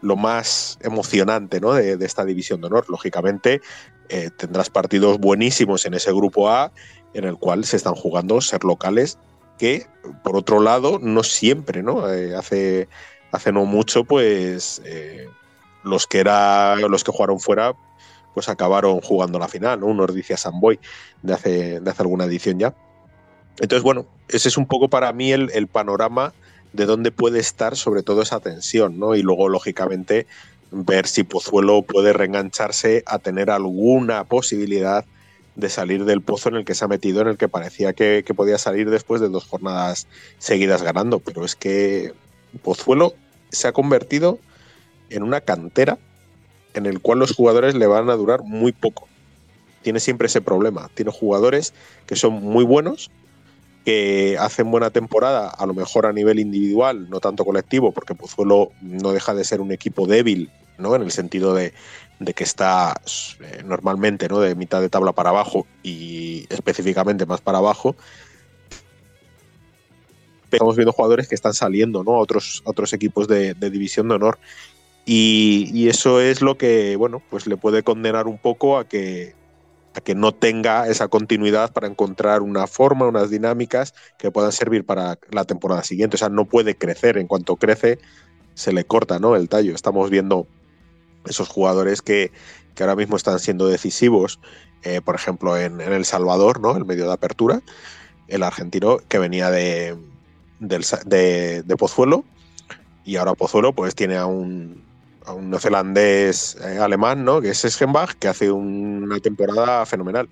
lo más emocionante ¿no? de, esta división de honor. Lógicamente, eh, tendrás partidos buenísimos en ese grupo A, en el cual se están jugando ser locales, que por otro lado, no siempre, ¿no? Eh, hace, hace no mucho, pues eh, los que era, los que jugaron fuera, pues acabaron jugando la final, ¿no? Un dice San Boy de hace, de hace alguna edición ya. Entonces, bueno, ese es un poco para mí el, el panorama de dónde puede estar sobre todo esa tensión, ¿no? Y luego, lógicamente, ver si Pozuelo puede reengancharse a tener alguna posibilidad de salir del pozo en el que se ha metido, en el que parecía que, podía salir después de dos jornadas seguidas ganando. Pero es que Pozuelo se ha convertido en una cantera en el cual los jugadores le van a durar muy poco. Tiene siempre ese problema. Tiene jugadores que son muy buenos, que hacen buena temporada, a lo mejor a nivel individual, no tanto colectivo, porque Pozuelo no deja de ser un equipo débil, ¿no? En el sentido de, que está eh, normalmente ¿no? de mitad de tabla para abajo y específicamente más para abajo. Estamos viendo jugadores que están saliendo ¿no? a otros, otros equipos de, división de honor. Y, eso es lo que, bueno, pues le puede condenar un poco a que, a que no tenga esa continuidad para encontrar una forma, unas dinámicas que puedan servir para la temporada siguiente. O sea, no puede crecer. En cuanto crece, se le corta ¿no? el tallo. Estamos viendo esos jugadores que, ahora mismo están siendo decisivos, eh, por ejemplo, en, El Salvador, ¿no? el medio de apertura, el argentino que venía de, de, de Pozuelo, y ahora Pozuelo pues tiene a un, a un neozelandés eh, alemán, ¿no? Que es Eschenbach, que hace una temporada fenomenal.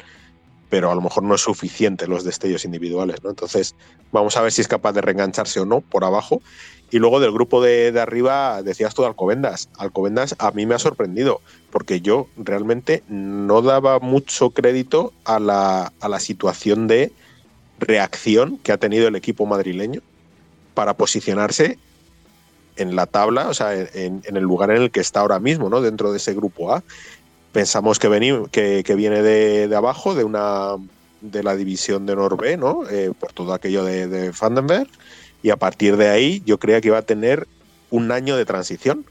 Pero a lo mejor no es suficiente los destellos individuales, ¿no? Entonces, vamos a ver si es capaz de reengancharse o no por abajo. Y luego del grupo de, arriba, decías tú Alcobendas. Alcobendas a mí me ha sorprendido, porque yo realmente no daba mucho crédito a la, a la situación de reacción que ha tenido el equipo madrileño para posicionarse en la tabla, o sea, en, el lugar en el que está ahora mismo, ¿no? Dentro de ese grupo A. Pensamos que, viene de, abajo, de una de la división de Norbe, ¿no? Eh, por todo aquello de, de Vandenberg. Y a partir de ahí yo creía que iba a tener un año de transición,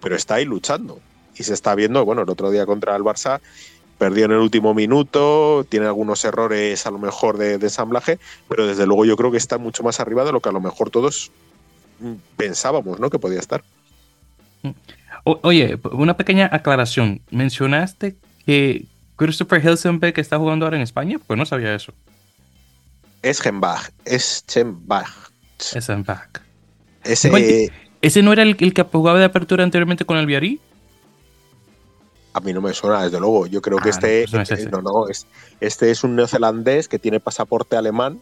pero está ahí luchando. Y se está viendo, bueno, el otro día contra el Barça perdió en el último minuto, tiene algunos errores a lo mejor de, de ensamblaje, pero desde luego yo creo que está mucho más arriba de lo que a lo mejor todos pensábamos ¿no? que podía estar. oye, una pequeña aclaración. Mencionaste que Christopher Hilsenberg está jugando ahora en España, pues no sabía eso. Es Genbach, es Genbach. Es Ese, ¿Ese no era el, que jugaba de apertura anteriormente con el Viarí? A mí no me suena, desde luego. Yo creo que ah, este, pues eh, no, no, es, este es un neozelandés que tiene pasaporte alemán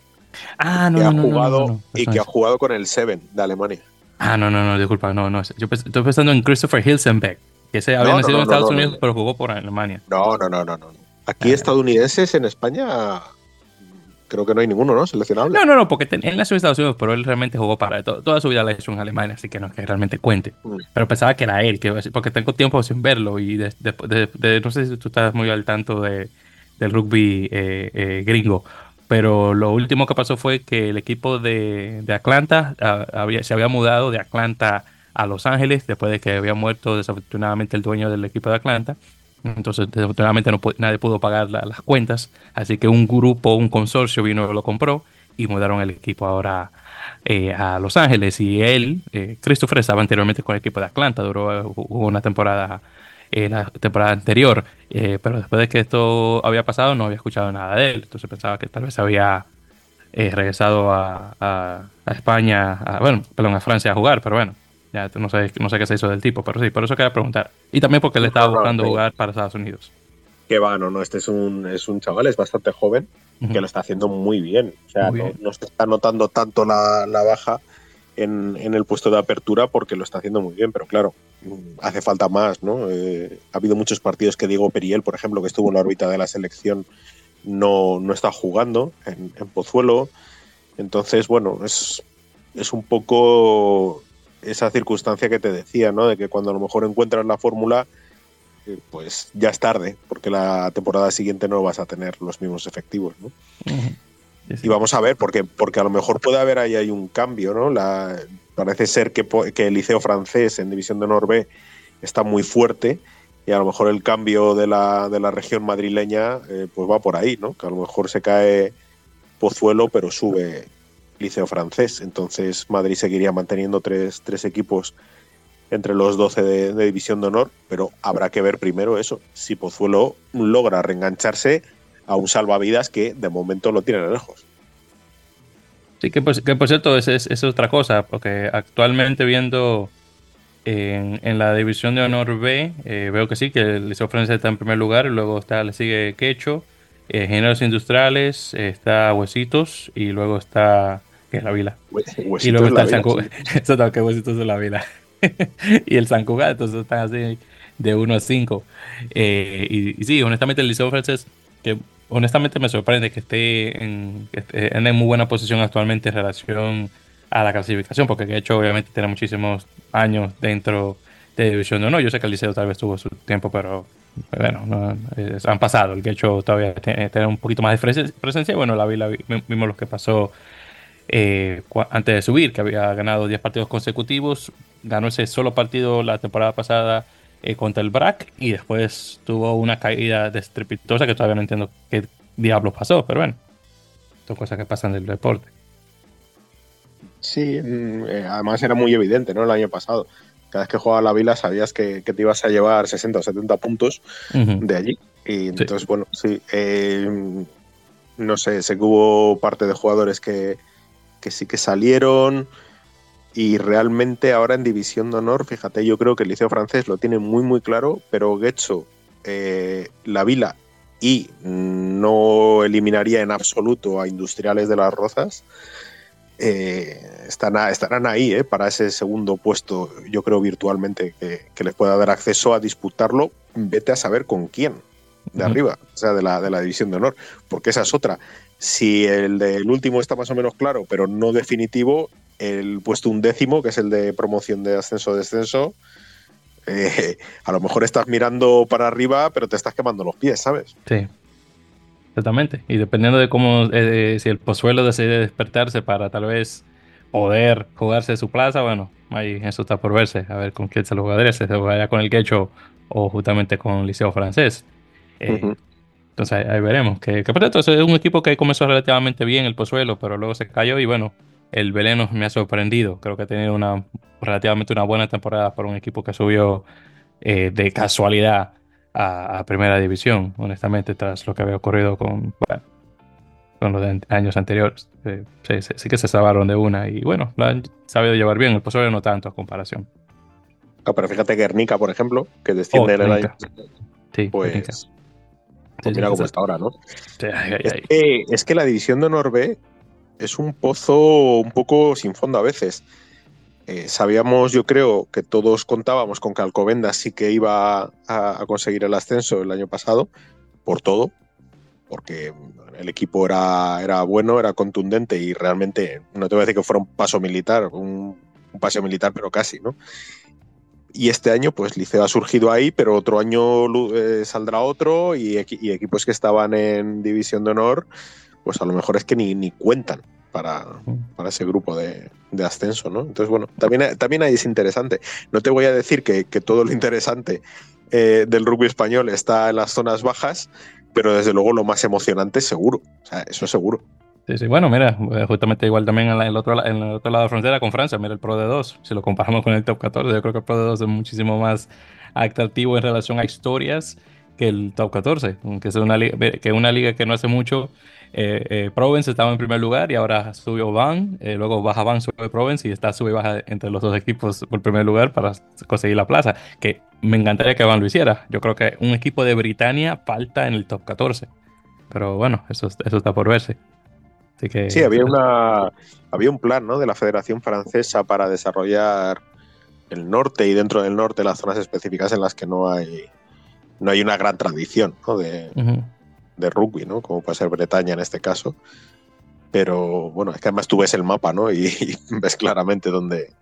Ah, no, que ha jugado, Y que ha jugado con el Seven de Alemania. Ah, no, no, no, disculpa, no, no. Yo estoy pensando en Christopher Hilsenbeck, que se había nacido en Estados Unidos, pero jugó por Alemania. No, no, no, no, no. Aquí ah, estadounidenses en España creo que no hay ninguno, ¿no? Seleccionable. No, no, no, porque él nació en Estados Unidos, pero él realmente jugó para toda su vida la hecho en Alemania, así que no que realmente cuente. Mm. Pero pensaba que era él, que, porque tengo tiempo sin verlo y de, no sé si tú estás muy al tanto de, del rugby eh, eh, gringo, pero lo último que pasó fue que el equipo de, Atlanta ah, se había mudado de Atlanta a Los Ángeles después de que había muerto desafortunadamente el dueño del equipo de Atlanta. Entonces, desafortunadamente no, nadie pudo pagar las cuentas, así que un grupo, un consorcio vino y lo compró y mudaron el equipo ahora eh, a Los Ángeles. Y él, eh, Christopher, estaba anteriormente con el equipo de Atlanta, duró una temporada eh, la temporada anterior, eh, pero después de que esto había pasado no había escuchado nada de él, entonces pensaba que tal vez había regresado a, España, bueno, perdón, a Francia a jugar, pero bueno, ya no sé, no sé qué se hizo del tipo, pero sí, por eso quería preguntar. Y también porque le estaba buscando jugar para Estados Unidos. Que va, no, no, este es un, es un chaval, es bastante joven, que lo está haciendo muy bien. O sea, No, se está notando tanto la, la baja en, en, el puesto de apertura porque lo está haciendo muy bien, pero claro, hace falta más, ¿no? Eh, ha habido muchos partidos que Diego Periel, por ejemplo, que estuvo en la órbita de la selección, no, no está jugando en, en, Pozuelo. Entonces, bueno, es, es un poco esa circunstancia que te decía, ¿no? De que cuando a lo mejor encuentras la fórmula, eh, pues ya es tarde, porque la temporada siguiente no vas a tener los mismos efectivos, ¿no? Y vamos a ver, porque, porque a lo mejor puede haber ahí, hay un cambio, ¿no? La, parece ser que, que, el liceo francés en División de Honor B está muy fuerte y a lo mejor el cambio de la, de la región madrileña eh, pues va por ahí, ¿no? Que a lo mejor se cae Pozuelo, pero sube liceo francés. Entonces Madrid seguiría manteniendo tres, tres equipos entre los 12 de, División de Honor, pero habrá que ver primero eso, si Pozuelo logra reengancharse a un salvavidas que de momento lo tiene lejos. Sí, que, pues, que por cierto, es, es, otra cosa, porque actualmente viendo en, la división de honor B, eh, veo que sí, que el Liceo Francés está en primer lugar, luego está, le sigue Quecho, eh, Géneros Industriales, está Huesitos, y luego está, que es la Vila. y luego está el San Cugat, eso que Huesitos de la Vila. y el San Cugat, entonces están así de 1 a 5. Eh, y, y, sí, honestamente el Liceo Francés, que honestamente me sorprende que esté en, que esté en muy buena posición actualmente en relación a la clasificación, porque de hecho obviamente tiene muchísimos años dentro de División de Honor. Yo sé que el Liceo tal vez tuvo su tiempo, pero bueno, no, han pasado. El que hecho todavía tiene, tiene, un poquito más de presencia. Bueno, la, la vimos lo que pasó eh, antes de subir, que había ganado 10 partidos consecutivos, ganó ese solo partido la temporada pasada eh, contra el BRAC y después tuvo una caída destrepitosa que todavía no entiendo qué diablos pasó, pero bueno, son cosas que pasan del deporte. Sí, mm, eh, además era muy evidente, ¿no? El año pasado. Cada vez que jugaba la Vila sabías que, que te ibas a llevar 60 o 70 puntos uh -huh. de allí. Y entonces, sí. bueno, sí. Eh, no sé, sé que hubo parte de jugadores que, que sí que salieron. Y realmente ahora en División de Honor, fíjate, yo creo que el Liceo Francés lo tiene muy, muy claro, pero Guecho, eh, La Vila y no eliminaría en absoluto a Industriales de las Rozas. Eh, están, estarán ahí eh, para ese segundo puesto, yo creo virtualmente, que, que, les pueda dar acceso a disputarlo. Vete a saber con quién de uh -huh. arriba, o sea, de la, de la División de Honor, porque esa es otra. Si el del último está más o menos claro, pero no definitivo, el puesto undécimo, que es el de promoción de ascenso-descenso, eh, a lo mejor estás mirando para arriba, pero te estás quemando los pies, ¿sabes? Sí. Exactamente. Y dependiendo de cómo, eh, si el Pozuelo decide despertarse para tal vez poder jugarse su plaza, bueno, ahí eso está por verse, a ver con quién se lo jugaría, si se jugaría con el Quecho o justamente con el Liceo Francés. Eh, uh -huh. Entonces ahí, veremos. Que, que por cierto, es un equipo que comenzó relativamente bien el Pozuelo, pero luego se cayó y bueno, el Veleno me ha sorprendido. Creo que ha tenido una relativamente una buena temporada para un equipo que subió eh, de casualidad a, a, Primera División, honestamente, tras lo que había ocurrido con, bueno, con los de años anteriores. Eh, sí, sí, sí, que se salvaron de una y bueno, lo han sabido llevar bien. El Pozuelo no tanto a comparación. Ah, pero fíjate que Guernica, por ejemplo, que desciende oh, el año. Sí, pues mira cómo está ahora, ¿no? Sí, ay, ay, es, que, es, que, la división de Honor B es un pozo un poco sin fondo a veces. Eh, sabíamos, yo creo, que todos contábamos con que Alcobendas sí que iba a, a, conseguir el ascenso el año pasado, por todo, porque el equipo era, era bueno, era contundente y realmente, no te voy a decir que fuera un paso militar, un, un paseo militar, pero casi, ¿no? Y este año, pues Liceo ha surgido ahí, pero otro año eh, saldrá otro y, equipos que estaban en División de Honor, pues a lo mejor es que ni, ni cuentan para, para, ese grupo de, de, ascenso, ¿no? Entonces, bueno, también, también ahí es interesante. No te voy a decir que, que todo lo interesante eh, del rugby español está en las zonas bajas, pero desde luego lo más emocionante seguro. O sea, eso seguro. Sí, sí, bueno, mira, justamente igual también en, el otro, lado de la frontera con Francia, mira el Pro de 2, si lo comparamos con el Top 14, yo creo que el Pro de 2 es muchísimo más atractivo en relación a historias que el top 14, que es una liga que, una liga que no hace mucho. Eh, eh, Provence estaba en primer lugar y ahora subió Van, eh, luego baja Van, sube Provence y está sube y baja entre los dos equipos por primer lugar para conseguir la plaza. Que me encantaría que Van lo hiciera. Yo creo que un equipo de Britania falta en el top 14. Pero bueno, eso está por verse. Que, sí, había, una, había un plan ¿no? de la Federación Francesa para desarrollar el norte y dentro del norte las zonas específicas en las que no hay no hay una gran tradición de, de, rugby, ¿no? Como puede ser Bretaña en este caso. Pero bueno, es que además tú ves el mapa, ¿no? Y, y ves claramente dónde,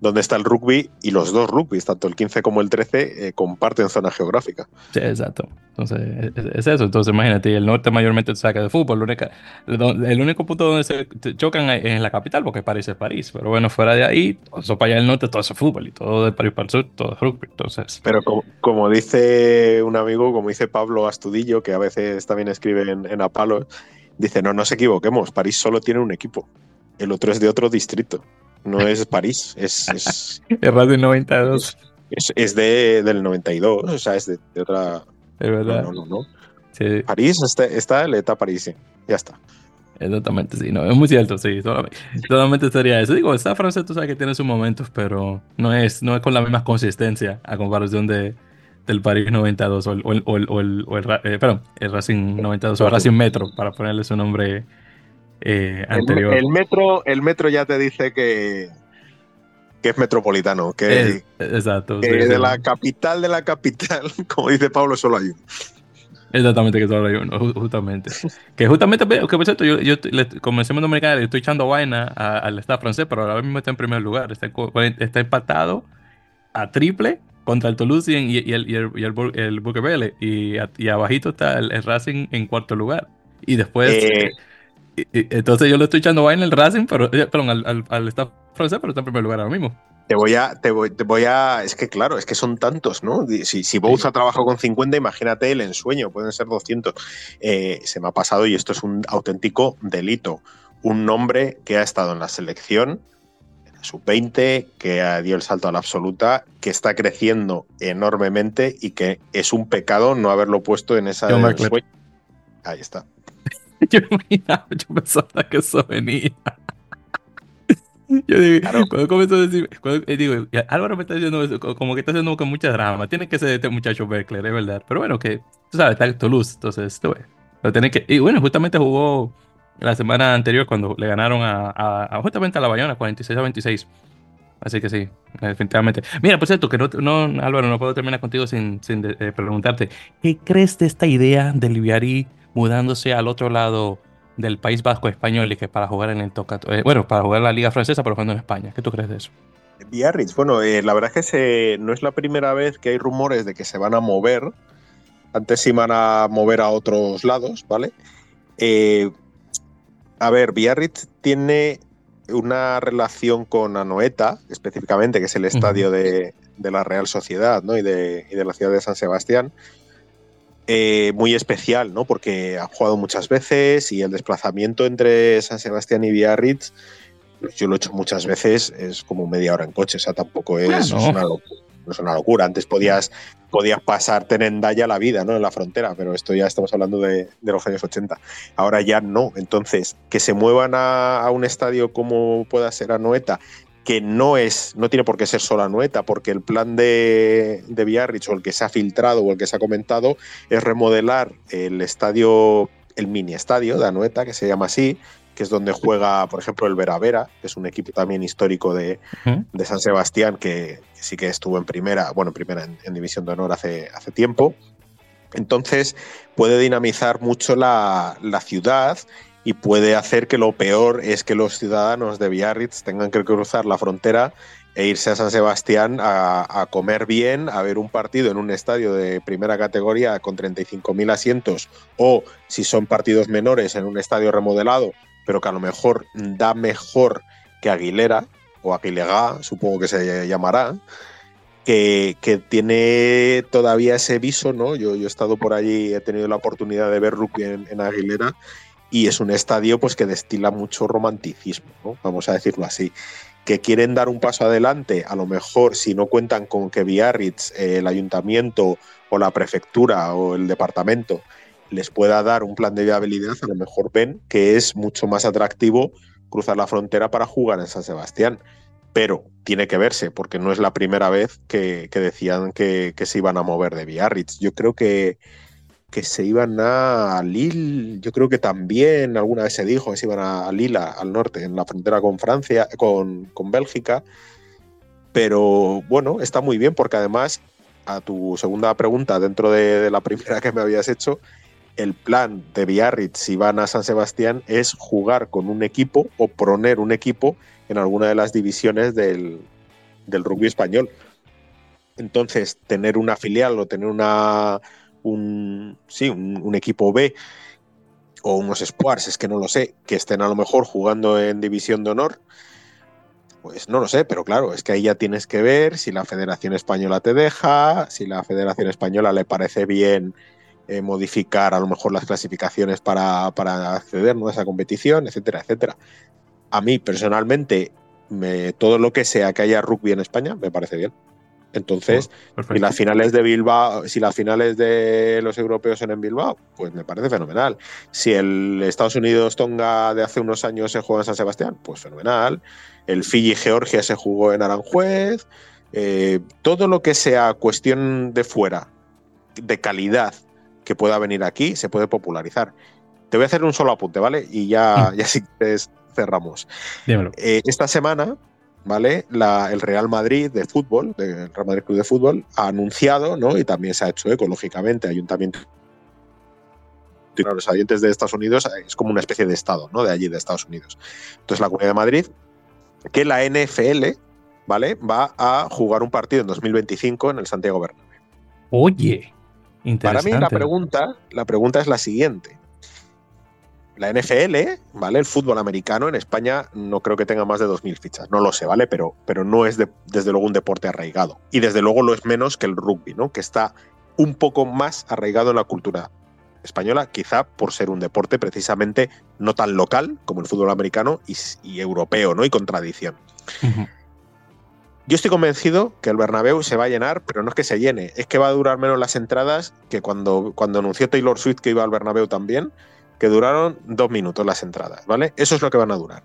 donde está el rugby y los dos rugbys, tanto el 15 como el 13, eh, comparten zona geográfica. Sí, exacto. Entonces, es, eso. Entonces, imagínate, el norte mayormente se saca de fútbol. Única, el único punto donde se chocan es en la capital, porque París es París. Pero bueno, fuera de ahí, eso para allá del norte, todo es fútbol. Y todo de París para el sur, todo es rugby. Entonces. Pero como, dice un amigo, como dice Pablo Astudillo, que a veces también escribe en, en Apalo, dice: No nos equivoquemos, París solo tiene un equipo. El otro es de otro distrito no es París, es. Es, es Radio 92. Es, es de, del 92, o sea, es de, de, otra. Es verdad. No, no, no. Sí. París está, está ETA París, sí. ya está. Exactamente, sí, no, es muy cierto, sí, solamente, solamente sería eso. Digo, está francés, tú sabes que tiene sus momentos, pero no es, no es con la misma consistencia a comparación de, del París 92 o el, o el, o el, o el, o el eh, perdón, el Racing 92 o el Racing Metro, para ponerle su nombre eh, anterior. El, metro, el metro ya te dice que, que es metropolitano, que, exacto, de la capital de la capital, como dice Pablo, solo hay uno. Exactamente, que solo hay uno, justamente. que justamente, que por cierto, yo, yo como decimos en Dominicana, estoy echando vaina al Estado francés, pero ahora mismo está en primer lugar. Está, está empatado a triple contra el Toulouse y, y, el, y el, y el, y, y, abajito está el, Racing en cuarto lugar. Y después... Eh, entonces yo le estoy echando vaina el Racing, pero, eh, perdón, al, al, staff francés, pero está en primer lugar ahora mismo. Te voy a, te voy, te voy a, es que claro, es que son tantos, ¿no? Si, si Bowes ha trabajado con 50, imagínate el ensueño, pueden ser 200. Eh, se me ha pasado y esto es un auténtico delito. Un nombre que ha estado en la selección, en la sub-20, que dio el salto a la absoluta, que está creciendo enormemente y que es un pecado no haberlo puesto en esa. Ahí está. yo imaginaba, yo pensaba que eso venía. Yo digo, cuando comenzó a decir, eh, digo, Álvaro me está diciendo como que está haciendo con mucha drama. Tiene que ser este muchacho Beckler, es verdad. Pero bueno, que tú sabes, está en Toulouse, entonces, tú lo tiene que. Y bueno, justamente jugó la semana anterior cuando le ganaron a, a, justamente a la Bayona, 46 a 26. Así que sí, definitivamente. Mira, por cierto, que no, no Álvaro, no puedo terminar contigo sin, sin eh, preguntarte, ¿qué crees de esta idea de Liviari mudándose al otro lado del País Vasco español y que para jugar en el Toca, eh, bueno, para jugar en la Liga Francesa, pero jugando en España. ¿Qué tú crees de eso? Biarritz, bueno, eh, la verdad es que se, no es la primera vez que hay rumores de que se van a mover. Antes se iban a mover a otros lados, ¿vale? Eh, a ver, Biarritz tiene una relación con Anoeta, específicamente, que es el estadio de, de, la Real Sociedad ¿no? y, de, y de la ciudad de San Sebastián. Eh, muy especial, ¿no? Porque ha jugado muchas veces y el desplazamiento entre San Sebastián y Biarritz, pues yo lo he hecho muchas veces, es como media hora en coche, o sea, tampoco es, una, locura, Antes podías, podías pasarte en Daya la vida, ¿no? En la frontera, pero esto ya estamos hablando de, los años 80. Ahora ya no. Entonces, que se muevan a, a un estadio como pueda ser Anoeta que no es, no tiene por qué ser solo Anueta, porque el plan de, de Biarritz o el que se ha filtrado o el que se ha comentado es remodelar el estadio, el mini estadio de Anueta, que se llama así, que es donde juega, por ejemplo, el Vera Vera, que es un equipo también histórico de, de San Sebastián, que, sí que estuvo en primera, bueno, en primera en, División de Honor hace, hace tiempo. Entonces puede dinamizar mucho la, la ciudad y puede hacer que lo peor es que los ciudadanos de Biarritz tengan que cruzar la frontera e irse a San Sebastián a, comer bien, a ver un partido en un estadio de primera categoría con 35.000 asientos o si son partidos menores en un estadio remodelado, pero que a lo mejor da mejor que Aguilera o Aguilega, supongo que se llamará. Que, tiene todavía ese viso, ¿no? Yo, he estado por allí, he tenido la oportunidad de ver rugby en Aguilera y es un estadio pues que destila mucho romanticismo, vamos a decirlo así. Que quieren dar un paso adelante, a lo mejor si no cuentan con que Biarritz, eh, el ayuntamiento o la prefectura o el departamento les pueda dar un plan de viabilidad, a lo mejor ven que es mucho más atractivo cruzar la frontera para jugar en San Sebastián. Pero tiene que verse, porque no es la primera vez que, decían que, se iban a mover de Biarritz. Yo creo que, que se iban a Lille, yo creo que también alguna vez se dijo que se iban a Lila, al norte, en la frontera con Francia, con, con Bélgica. Pero bueno, está muy bien porque además, a tu segunda pregunta, dentro de la primera que me habías hecho, el plan de Biarritz si van a San Sebastián es jugar con un equipo o poner un equipo en alguna de las divisiones del, rugby español. Entonces, tener una filial o tener una, un, sí, un, equipo B o unos Spuars, es que no lo sé, que estén a lo mejor jugando en división de honor, pues no lo sé, pero claro, es que ahí ya tienes que ver si la Federación Española te deja, si la Federación Española le parece bien eh, modificar a lo mejor las clasificaciones para, acceder a esa competición, etcétera, etcétera. A mí personalmente, me, todo lo que sea que haya rugby en España me parece bien. Entonces, oh, si las finales de Bilbao, si las finales de los europeos son en Bilbao, pues me parece fenomenal. Si el Estados Unidos Tonga de hace unos años se juega en San Sebastián, pues fenomenal. El Fiji Georgia se jugó en Aranjuez. Eh, todo lo que sea cuestión de fuera, de calidad que pueda venir aquí se puede popularizar. Te voy a hacer un solo apunte, ¿vale? Y ya, mm. ya que cerramos. Eh, esta semana, ¿vale? el Real Madrid de fútbol, el Real Madrid Club de Fútbol, ha anunciado, ¿no? Y también se ha hecho ecológicamente, ayuntamiento los ayuntamientos de Estados Unidos es como una especie de estado, ¿no? De allí, de Estados Unidos. Entonces, la Comunidad de Madrid, que la NFL, ¿vale? Va a jugar un partido en 2025 en el Santiago Bernabéu. Oye. Para mí la pregunta, la pregunta es la siguiente. La NFL, ¿vale? El fútbol americano en España no creo que tenga más de 2.000 fichas, no lo sé, ¿vale? Pero, pero no es desde luego un deporte arraigado. Y desde luego lo es menos que el rugby, ¿no? Que está un poco más arraigado en la cultura española, quizá por ser un deporte precisamente no tan local como el fútbol americano y, europeo, ¿no? Y con tradición. Yo estoy convencido que el Bernabéu se va a llenar, pero no es que se llene, es que va a durar menos las entradas que cuando, cuando anunció Taylor Swift que iba al Bernabéu también, que duraron dos minutos las entradas, ¿vale? Eso es lo que van a durar.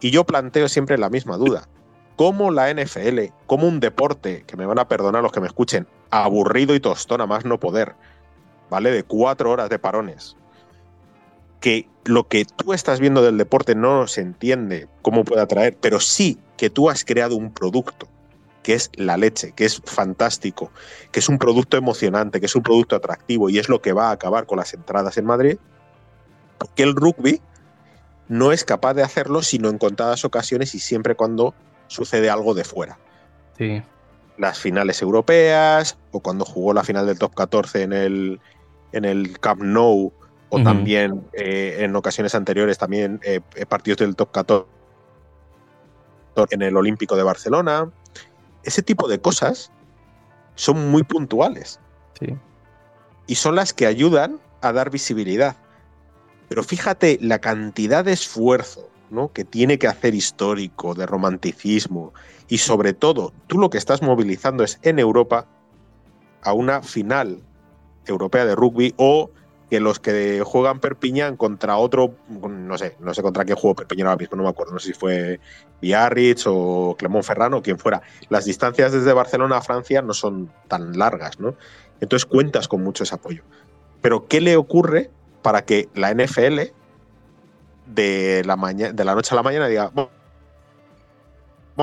Y yo planteo siempre la misma duda. ¿Cómo la NFL, como un deporte, que me van a perdonar los que me escuchen, aburrido y tostón a más no poder, ¿vale? De cuatro horas de parones, que lo que tú estás viendo del deporte no se entiende cómo puede atraer, pero sí que tú has creado un producto que es la leche, que es fantástico, que es un producto emocionante, que es un producto atractivo y es lo que va a acabar con las entradas en Madrid, porque el rugby no es capaz de hacerlo sino en contadas ocasiones y siempre cuando sucede algo de fuera. Sí. Las finales europeas o cuando jugó la final del top 14 en el, en el Camp Nou o también eh, en ocasiones anteriores también eh, eh, partidos del top 14 en el Olímpico de Barcelona. Ese tipo de cosas son muy puntuales. Y son las que ayudan a dar visibilidad. Pero fíjate la cantidad de esfuerzo que tiene que hacer histórico, de romanticismo, y sobre todo, tú lo que estás movilizando es en Europa a una final europea de rugby o que los que juegan Perpiñán contra otro, no sé, no sé contra qué juego Perpiñán ahora mismo, no me acuerdo, no sé si fue Biarritz o Clermont Ferrano o quien fuera. Las distancias desde Barcelona a Francia no son tan largas, ¿no? Entonces cuentas con mucho ese apoyo. Pero ¿qué le ocurre para que la NFL de la, de la noche a la mañana diga,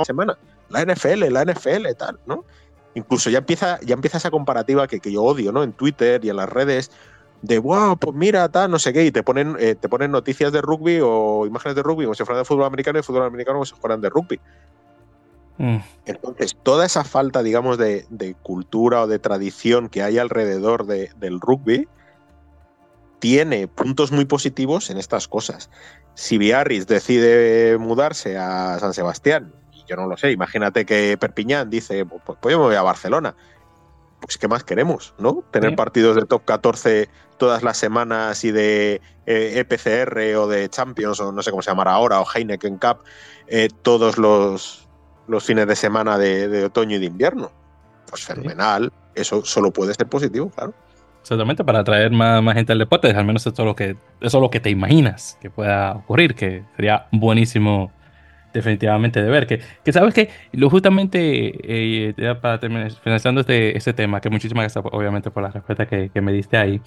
semana, la NFL, la NFL, tal, ¿no? Incluso ya empieza, ya empieza esa comparativa que, que yo odio, ¿no? En Twitter y en las redes, de wow, pues mira, tal, no sé qué, y te ponen, eh, te ponen noticias de rugby o imágenes de rugby como si fueran de fútbol americano y fútbol americano como si fueran de rugby. Mm. Entonces, toda esa falta, digamos, de, cultura o de tradición que hay alrededor del rugby tiene puntos muy positivos en estas cosas. Si Biarritz decide mudarse a San Sebastián, y yo no lo sé, imagínate que Perpiñán dice, pues, pues yo me voy a Barcelona pues ¿qué más queremos? ¿No? Tener partidos de top 14 todas las semanas y de EPCR eh, e o de Champions o no sé cómo se llamará ahora o Heineken Cup eh, todos los, los fines de semana de, otoño y de invierno. Pues fenomenal. Eso solo puede ser positivo, claro. Exactamente, para atraer más, más, gente al deporte, al menos eso es, lo que, eso es lo que te imaginas que pueda ocurrir, que sería buenísimo definitivamente de ver. Que, que sabes que lo justamente, eh, para terminar, finalizando este, este tema, que muchísimas gracias obviamente por la respuesta que, que me diste ahí.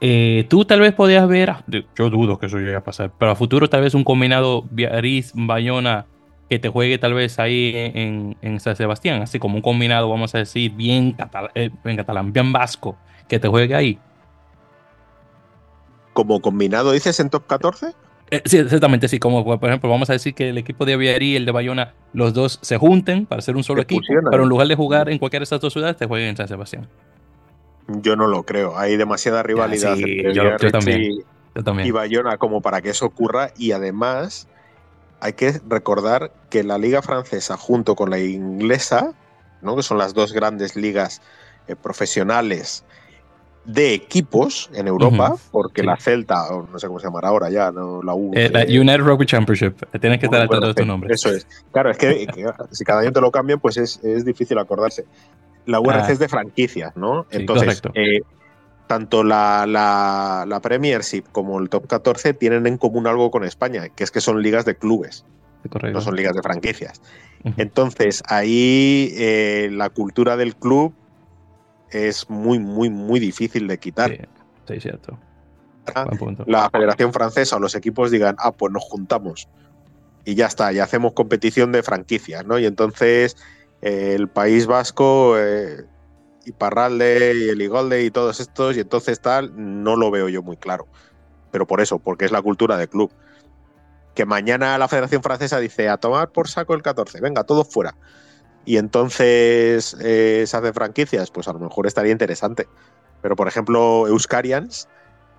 Eh, tú tal vez podías ver, yo dudo que eso llegue a pasar, pero a futuro tal vez un combinado Biarritz-Bayona que te juegue tal vez ahí en, en, San Sebastián, así como un combinado, vamos a decir, bien eh, catalán, bien vasco, que te juegue ahí. ¿Como combinado dices en top 14? Eh, sí, exactamente, sí. Como por ejemplo, vamos a decir que el equipo de Aviarí y el de Bayona, los dos se junten para ser un solo equipo, pero en lugar de jugar en cualquiera de estas dos ciudades, te jueguen en San Sebastián. Yo no lo creo. Hay demasiada rivalidad entre yo, también, y, yo también. y Bayona como para que eso ocurra. Y además, hay que recordar que la liga francesa, junto con la inglesa, ¿no? que son las dos grandes ligas eh, profesionales de equipos en Europa, porque la Celta, o no sé cómo se llamará ahora ya, ¿no? la U. Eh, la United Rugby Championship, tienes que estar atento a estos nombres. Eso es. Claro, es que, si cada año te lo cambian, pues es, difícil acordarse. La URC ah. es de franquicias, ¿no? Entonces, eh, tanto la, la, la, Premiership como el Top 14 tienen en común algo con España, que es que son ligas de clubes, no son ligas de franquicias. Entonces, ahí eh, la cultura del club es muy, muy, muy difícil de quitar. Sí, cierto. La Federación Francesa o los equipos digan, ah, pues nos juntamos y ya está, y hacemos competición de franquicias, ¿no? Y entonces eh, el País Vasco, eh, y Parralde y el Igolde y todos estos, y entonces tal, no lo veo yo muy claro. Pero por eso, porque es la cultura del club. Que mañana la Federación Francesa dice, a tomar por saco el 14, venga, todos fuera y entonces eh, se hacen franquicias, pues a lo mejor estaría interesante. Pero por ejemplo, Euskarians,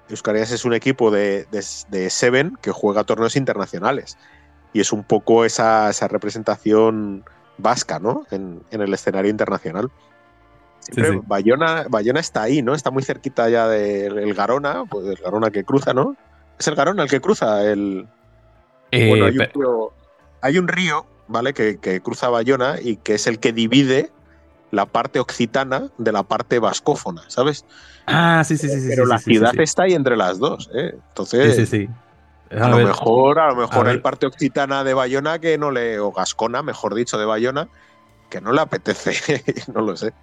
Euskarians es un equipo de, de, Seven que juega torneos internacionales. Y es un poco esa, representación vasca, ¿no? En, el escenario internacional. Bayona, está ahí, ¿no? Está muy cerquita ya del Garona, pues el Garona que cruza, ¿no? Es el Garona el que cruza el. Eh, bueno, hay un río ¿vale? Que, cruza Bayona y que es el que divide la parte occitana de la parte vascófona, ¿sabes? Ah, sí, sí, sí. Pero la ciudad está ahí entre las dos, ¿eh? Entonces, sí, sí, A, lo mejor, a lo mejor hay parte occitana de Bayona que no le, o gascona, mejor dicho, de Bayona, que no le apetece, no lo sé.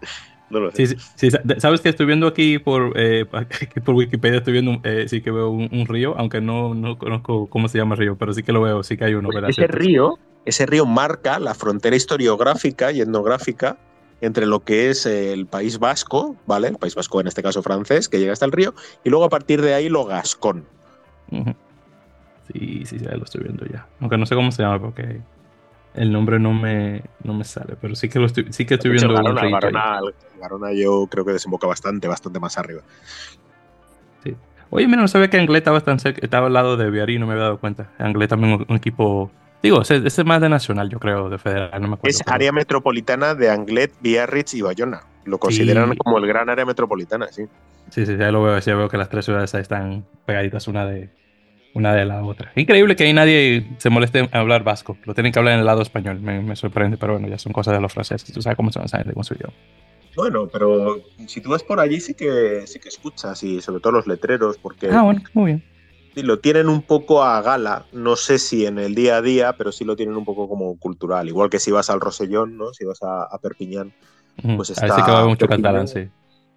No lo sé. Sí, sí, sabes que estoy viendo aquí por, eh, por Wikipedia, estoy viendo, eh, sí que veo un, río, aunque no, no conozco cómo se llama el río, pero sí que lo veo, sí que hay uno. Pues ese río ese río marca la frontera historiográfica y etnográfica entre lo que es el País Vasco, ¿vale? El País Vasco, en este caso francés, que llega hasta el río, y luego a partir de ahí lo gascón. Sí, sí, ya lo estoy viendo ya. Aunque no sé cómo se llama porque el nombre no me, no me sale, pero sí que lo estoy, sí que estoy viendo. Garona, Garona, yo creo que desemboca bastante, bastante más arriba. Sí. Oye, mira, no sabía que Anglet estaba, tan cerca, estaba al lado de Viari, no me había dado cuenta. Anglet también un equipo Digo, ese, es más de nacional, yo creo, de federal, no me acuerdo. Es área metropolitana de Anglet, Biarritz y Bayona. Lo consideran como el gran área metropolitana, sí. Sí, sí, ya lo veo, ya veo que las tres ciudades están pegaditas una de, una de la otra. Increíble que ahí nadie se moleste en hablar vasco. Lo tienen que hablar en el lado español. Me, sorprende, pero bueno, ya son cosas de los franceses. Tú sabes cómo son, de cómo soy yo. Bueno, pero si tú vas por allí sí que sí que escuchas y sobre todo los letreros, porque. Ah, bueno, muy bien lo tienen un poco a gala, no sé si en el día a día, pero sí lo tienen un poco como cultural, igual que si vas al Rosellón, ¿no? Si vas a, Perpiñán, pues está... Ahí sí que va mucho catalán, sí.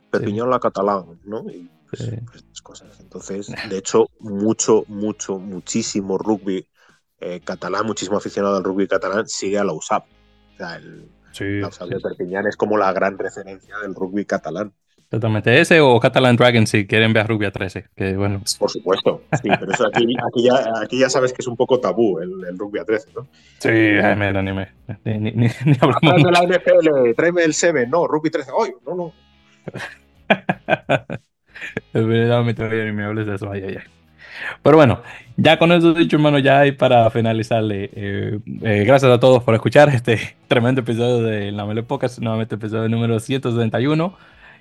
Perpiñán la catalán, ¿no? Y pues, estas cosas. Entonces, de hecho, mucho, mucho, muchísimo rugby eh, catalán, muchísimo aficionado al rugby catalán sigue a la USAP. O sea, el, la USAP de Perpiñán es como la gran referencia del rugby catalán. Totalmente. Ese o Catalan Dragon si quieren ver Rubia 13. Que bueno. Por supuesto. Sí, pero eso aquí, aquí, ya, sabes que es un poco tabú el, el Rubia 13, ¿no? Sí, me ni me. Ni, ni, ni, ni hablamos. La NFL, tráeme el 7. No, Rugby 13. ¡Ay! No, no. verdad, me hables de eso. Ay, ay, ay. Pero bueno, ya con eso dicho, hermano, ya hay para finalizarle. Eh, eh, gracias a todos por escuchar este tremendo episodio de La Mele Podcast, nuevamente episodio número 171.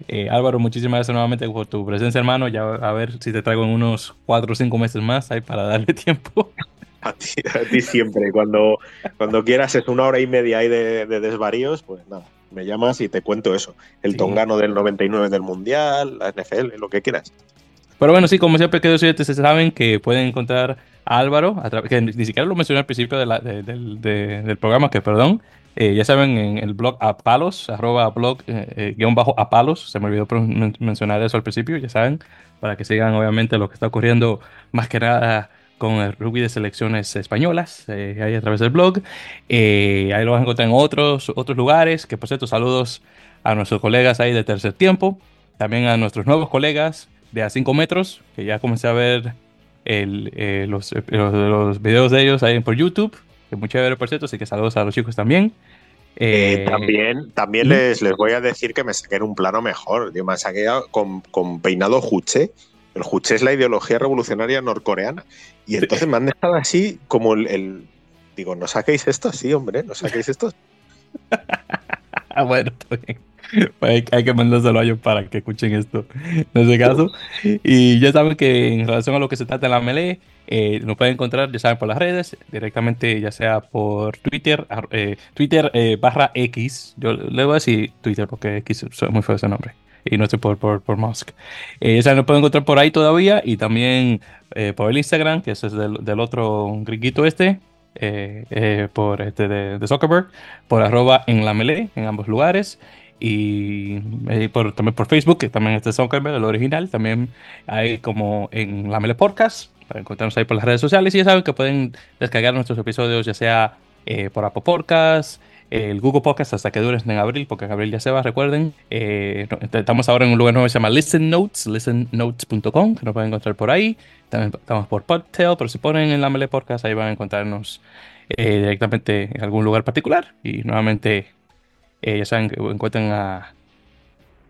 Eh, Álvaro, muchísimas gracias nuevamente por tu presencia, hermano. Ya a ver si te traigo en unos 4 o 5 meses más ahí para darle tiempo. A ti, siempre, cuando, cuando quieras, es una hora y media ahí de, desvaríos, pues nada, me llamas y te cuento eso. El tongano del 99 del Mundial, la NFL, lo que quieras. Pero bueno, sí, como siempre, oyentes, se saben que pueden encontrar a Álvaro, que ni siquiera lo mencioné al principio del programa, que perdón, eh, ya saben, en el blog Apalos, arroba blog eh, eh, guion bajo Apalos, se me olvidó mencionar eso al principio, ya saben, para que sigan obviamente lo que está ocurriendo más que nada con el rugby de selecciones españolas, ahí a través del blog. ahí lo van a encontrar en otros, otros lugares, que por cierto, saludos a nuestros colegas ahí de tercer tiempo, también a nuestros nuevos colegas de a 5 metros, que ya comencé a ver el, eh, los, eh, los, los, videos de ellos ahí por YouTube, que muy chévere por cierto, así que saludos a los chicos también. Eh, también también les, les voy a decir que me saquen un plano mejor. Yo me saqué con, con peinado Juche. El Juche es la ideología revolucionaria norcoreana. Y entonces me han dejado así como el, el Digo, no saquéis esto, sí, hombre, no saquéis esto. Ah, bueno, bien. Pues hay, que mandárselo a ellos para que escuchen esto en ese caso. Y ya saben que en relación a lo que se trata de la melee, eh, nos pueden encontrar, ya saben, por las redes, directamente, ya sea por Twitter, eh, Twitter eh, barra X. Yo le voy a decir Twitter porque X es muy feo ese nombre. Y no estoy por, por, por Musk. ya saben, nos pueden encontrar por ahí todavía. Y también por el Instagram, que ese es del, del otro griguito este, eh, eh, por este de, Zuckerberg, por arroba en la melee, en ambos lugares. Y eh, por, también por Facebook, que también este Zuckerberg, el original, también hay como en la melee podcast, para encontrarnos ahí por las redes sociales. Y ya saben que pueden descargar nuestros episodios, ya sea por Apple Podcast, el Google Podcast hasta que duren en abril, porque en abril ya se va, recuerden. estamos ahora en un lugar nuevo que se llama Listen Notes, listennotes.com, que nos pueden encontrar por ahí. También estamos por Podtail, pero si ponen en la Mele Podcast, ahí van a encontrarnos eh, directamente en algún lugar particular. Y nuevamente, eh, ya saben encuentran a,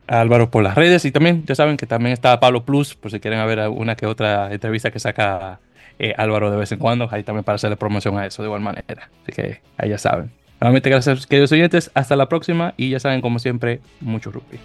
Álvaro por las redes. Y también, ya saben que también está Pablo Plus, por si quieren ver alguna que otra entrevista que saca eh, Álvaro de vez en cuando. Ahí también para hacerle promoción a eso de igual manera. Así que ahí ya saben. Nuevamente, gracias, queridos oyentes. Hasta la próxima. Y ya saben, como siempre, mucho rugby.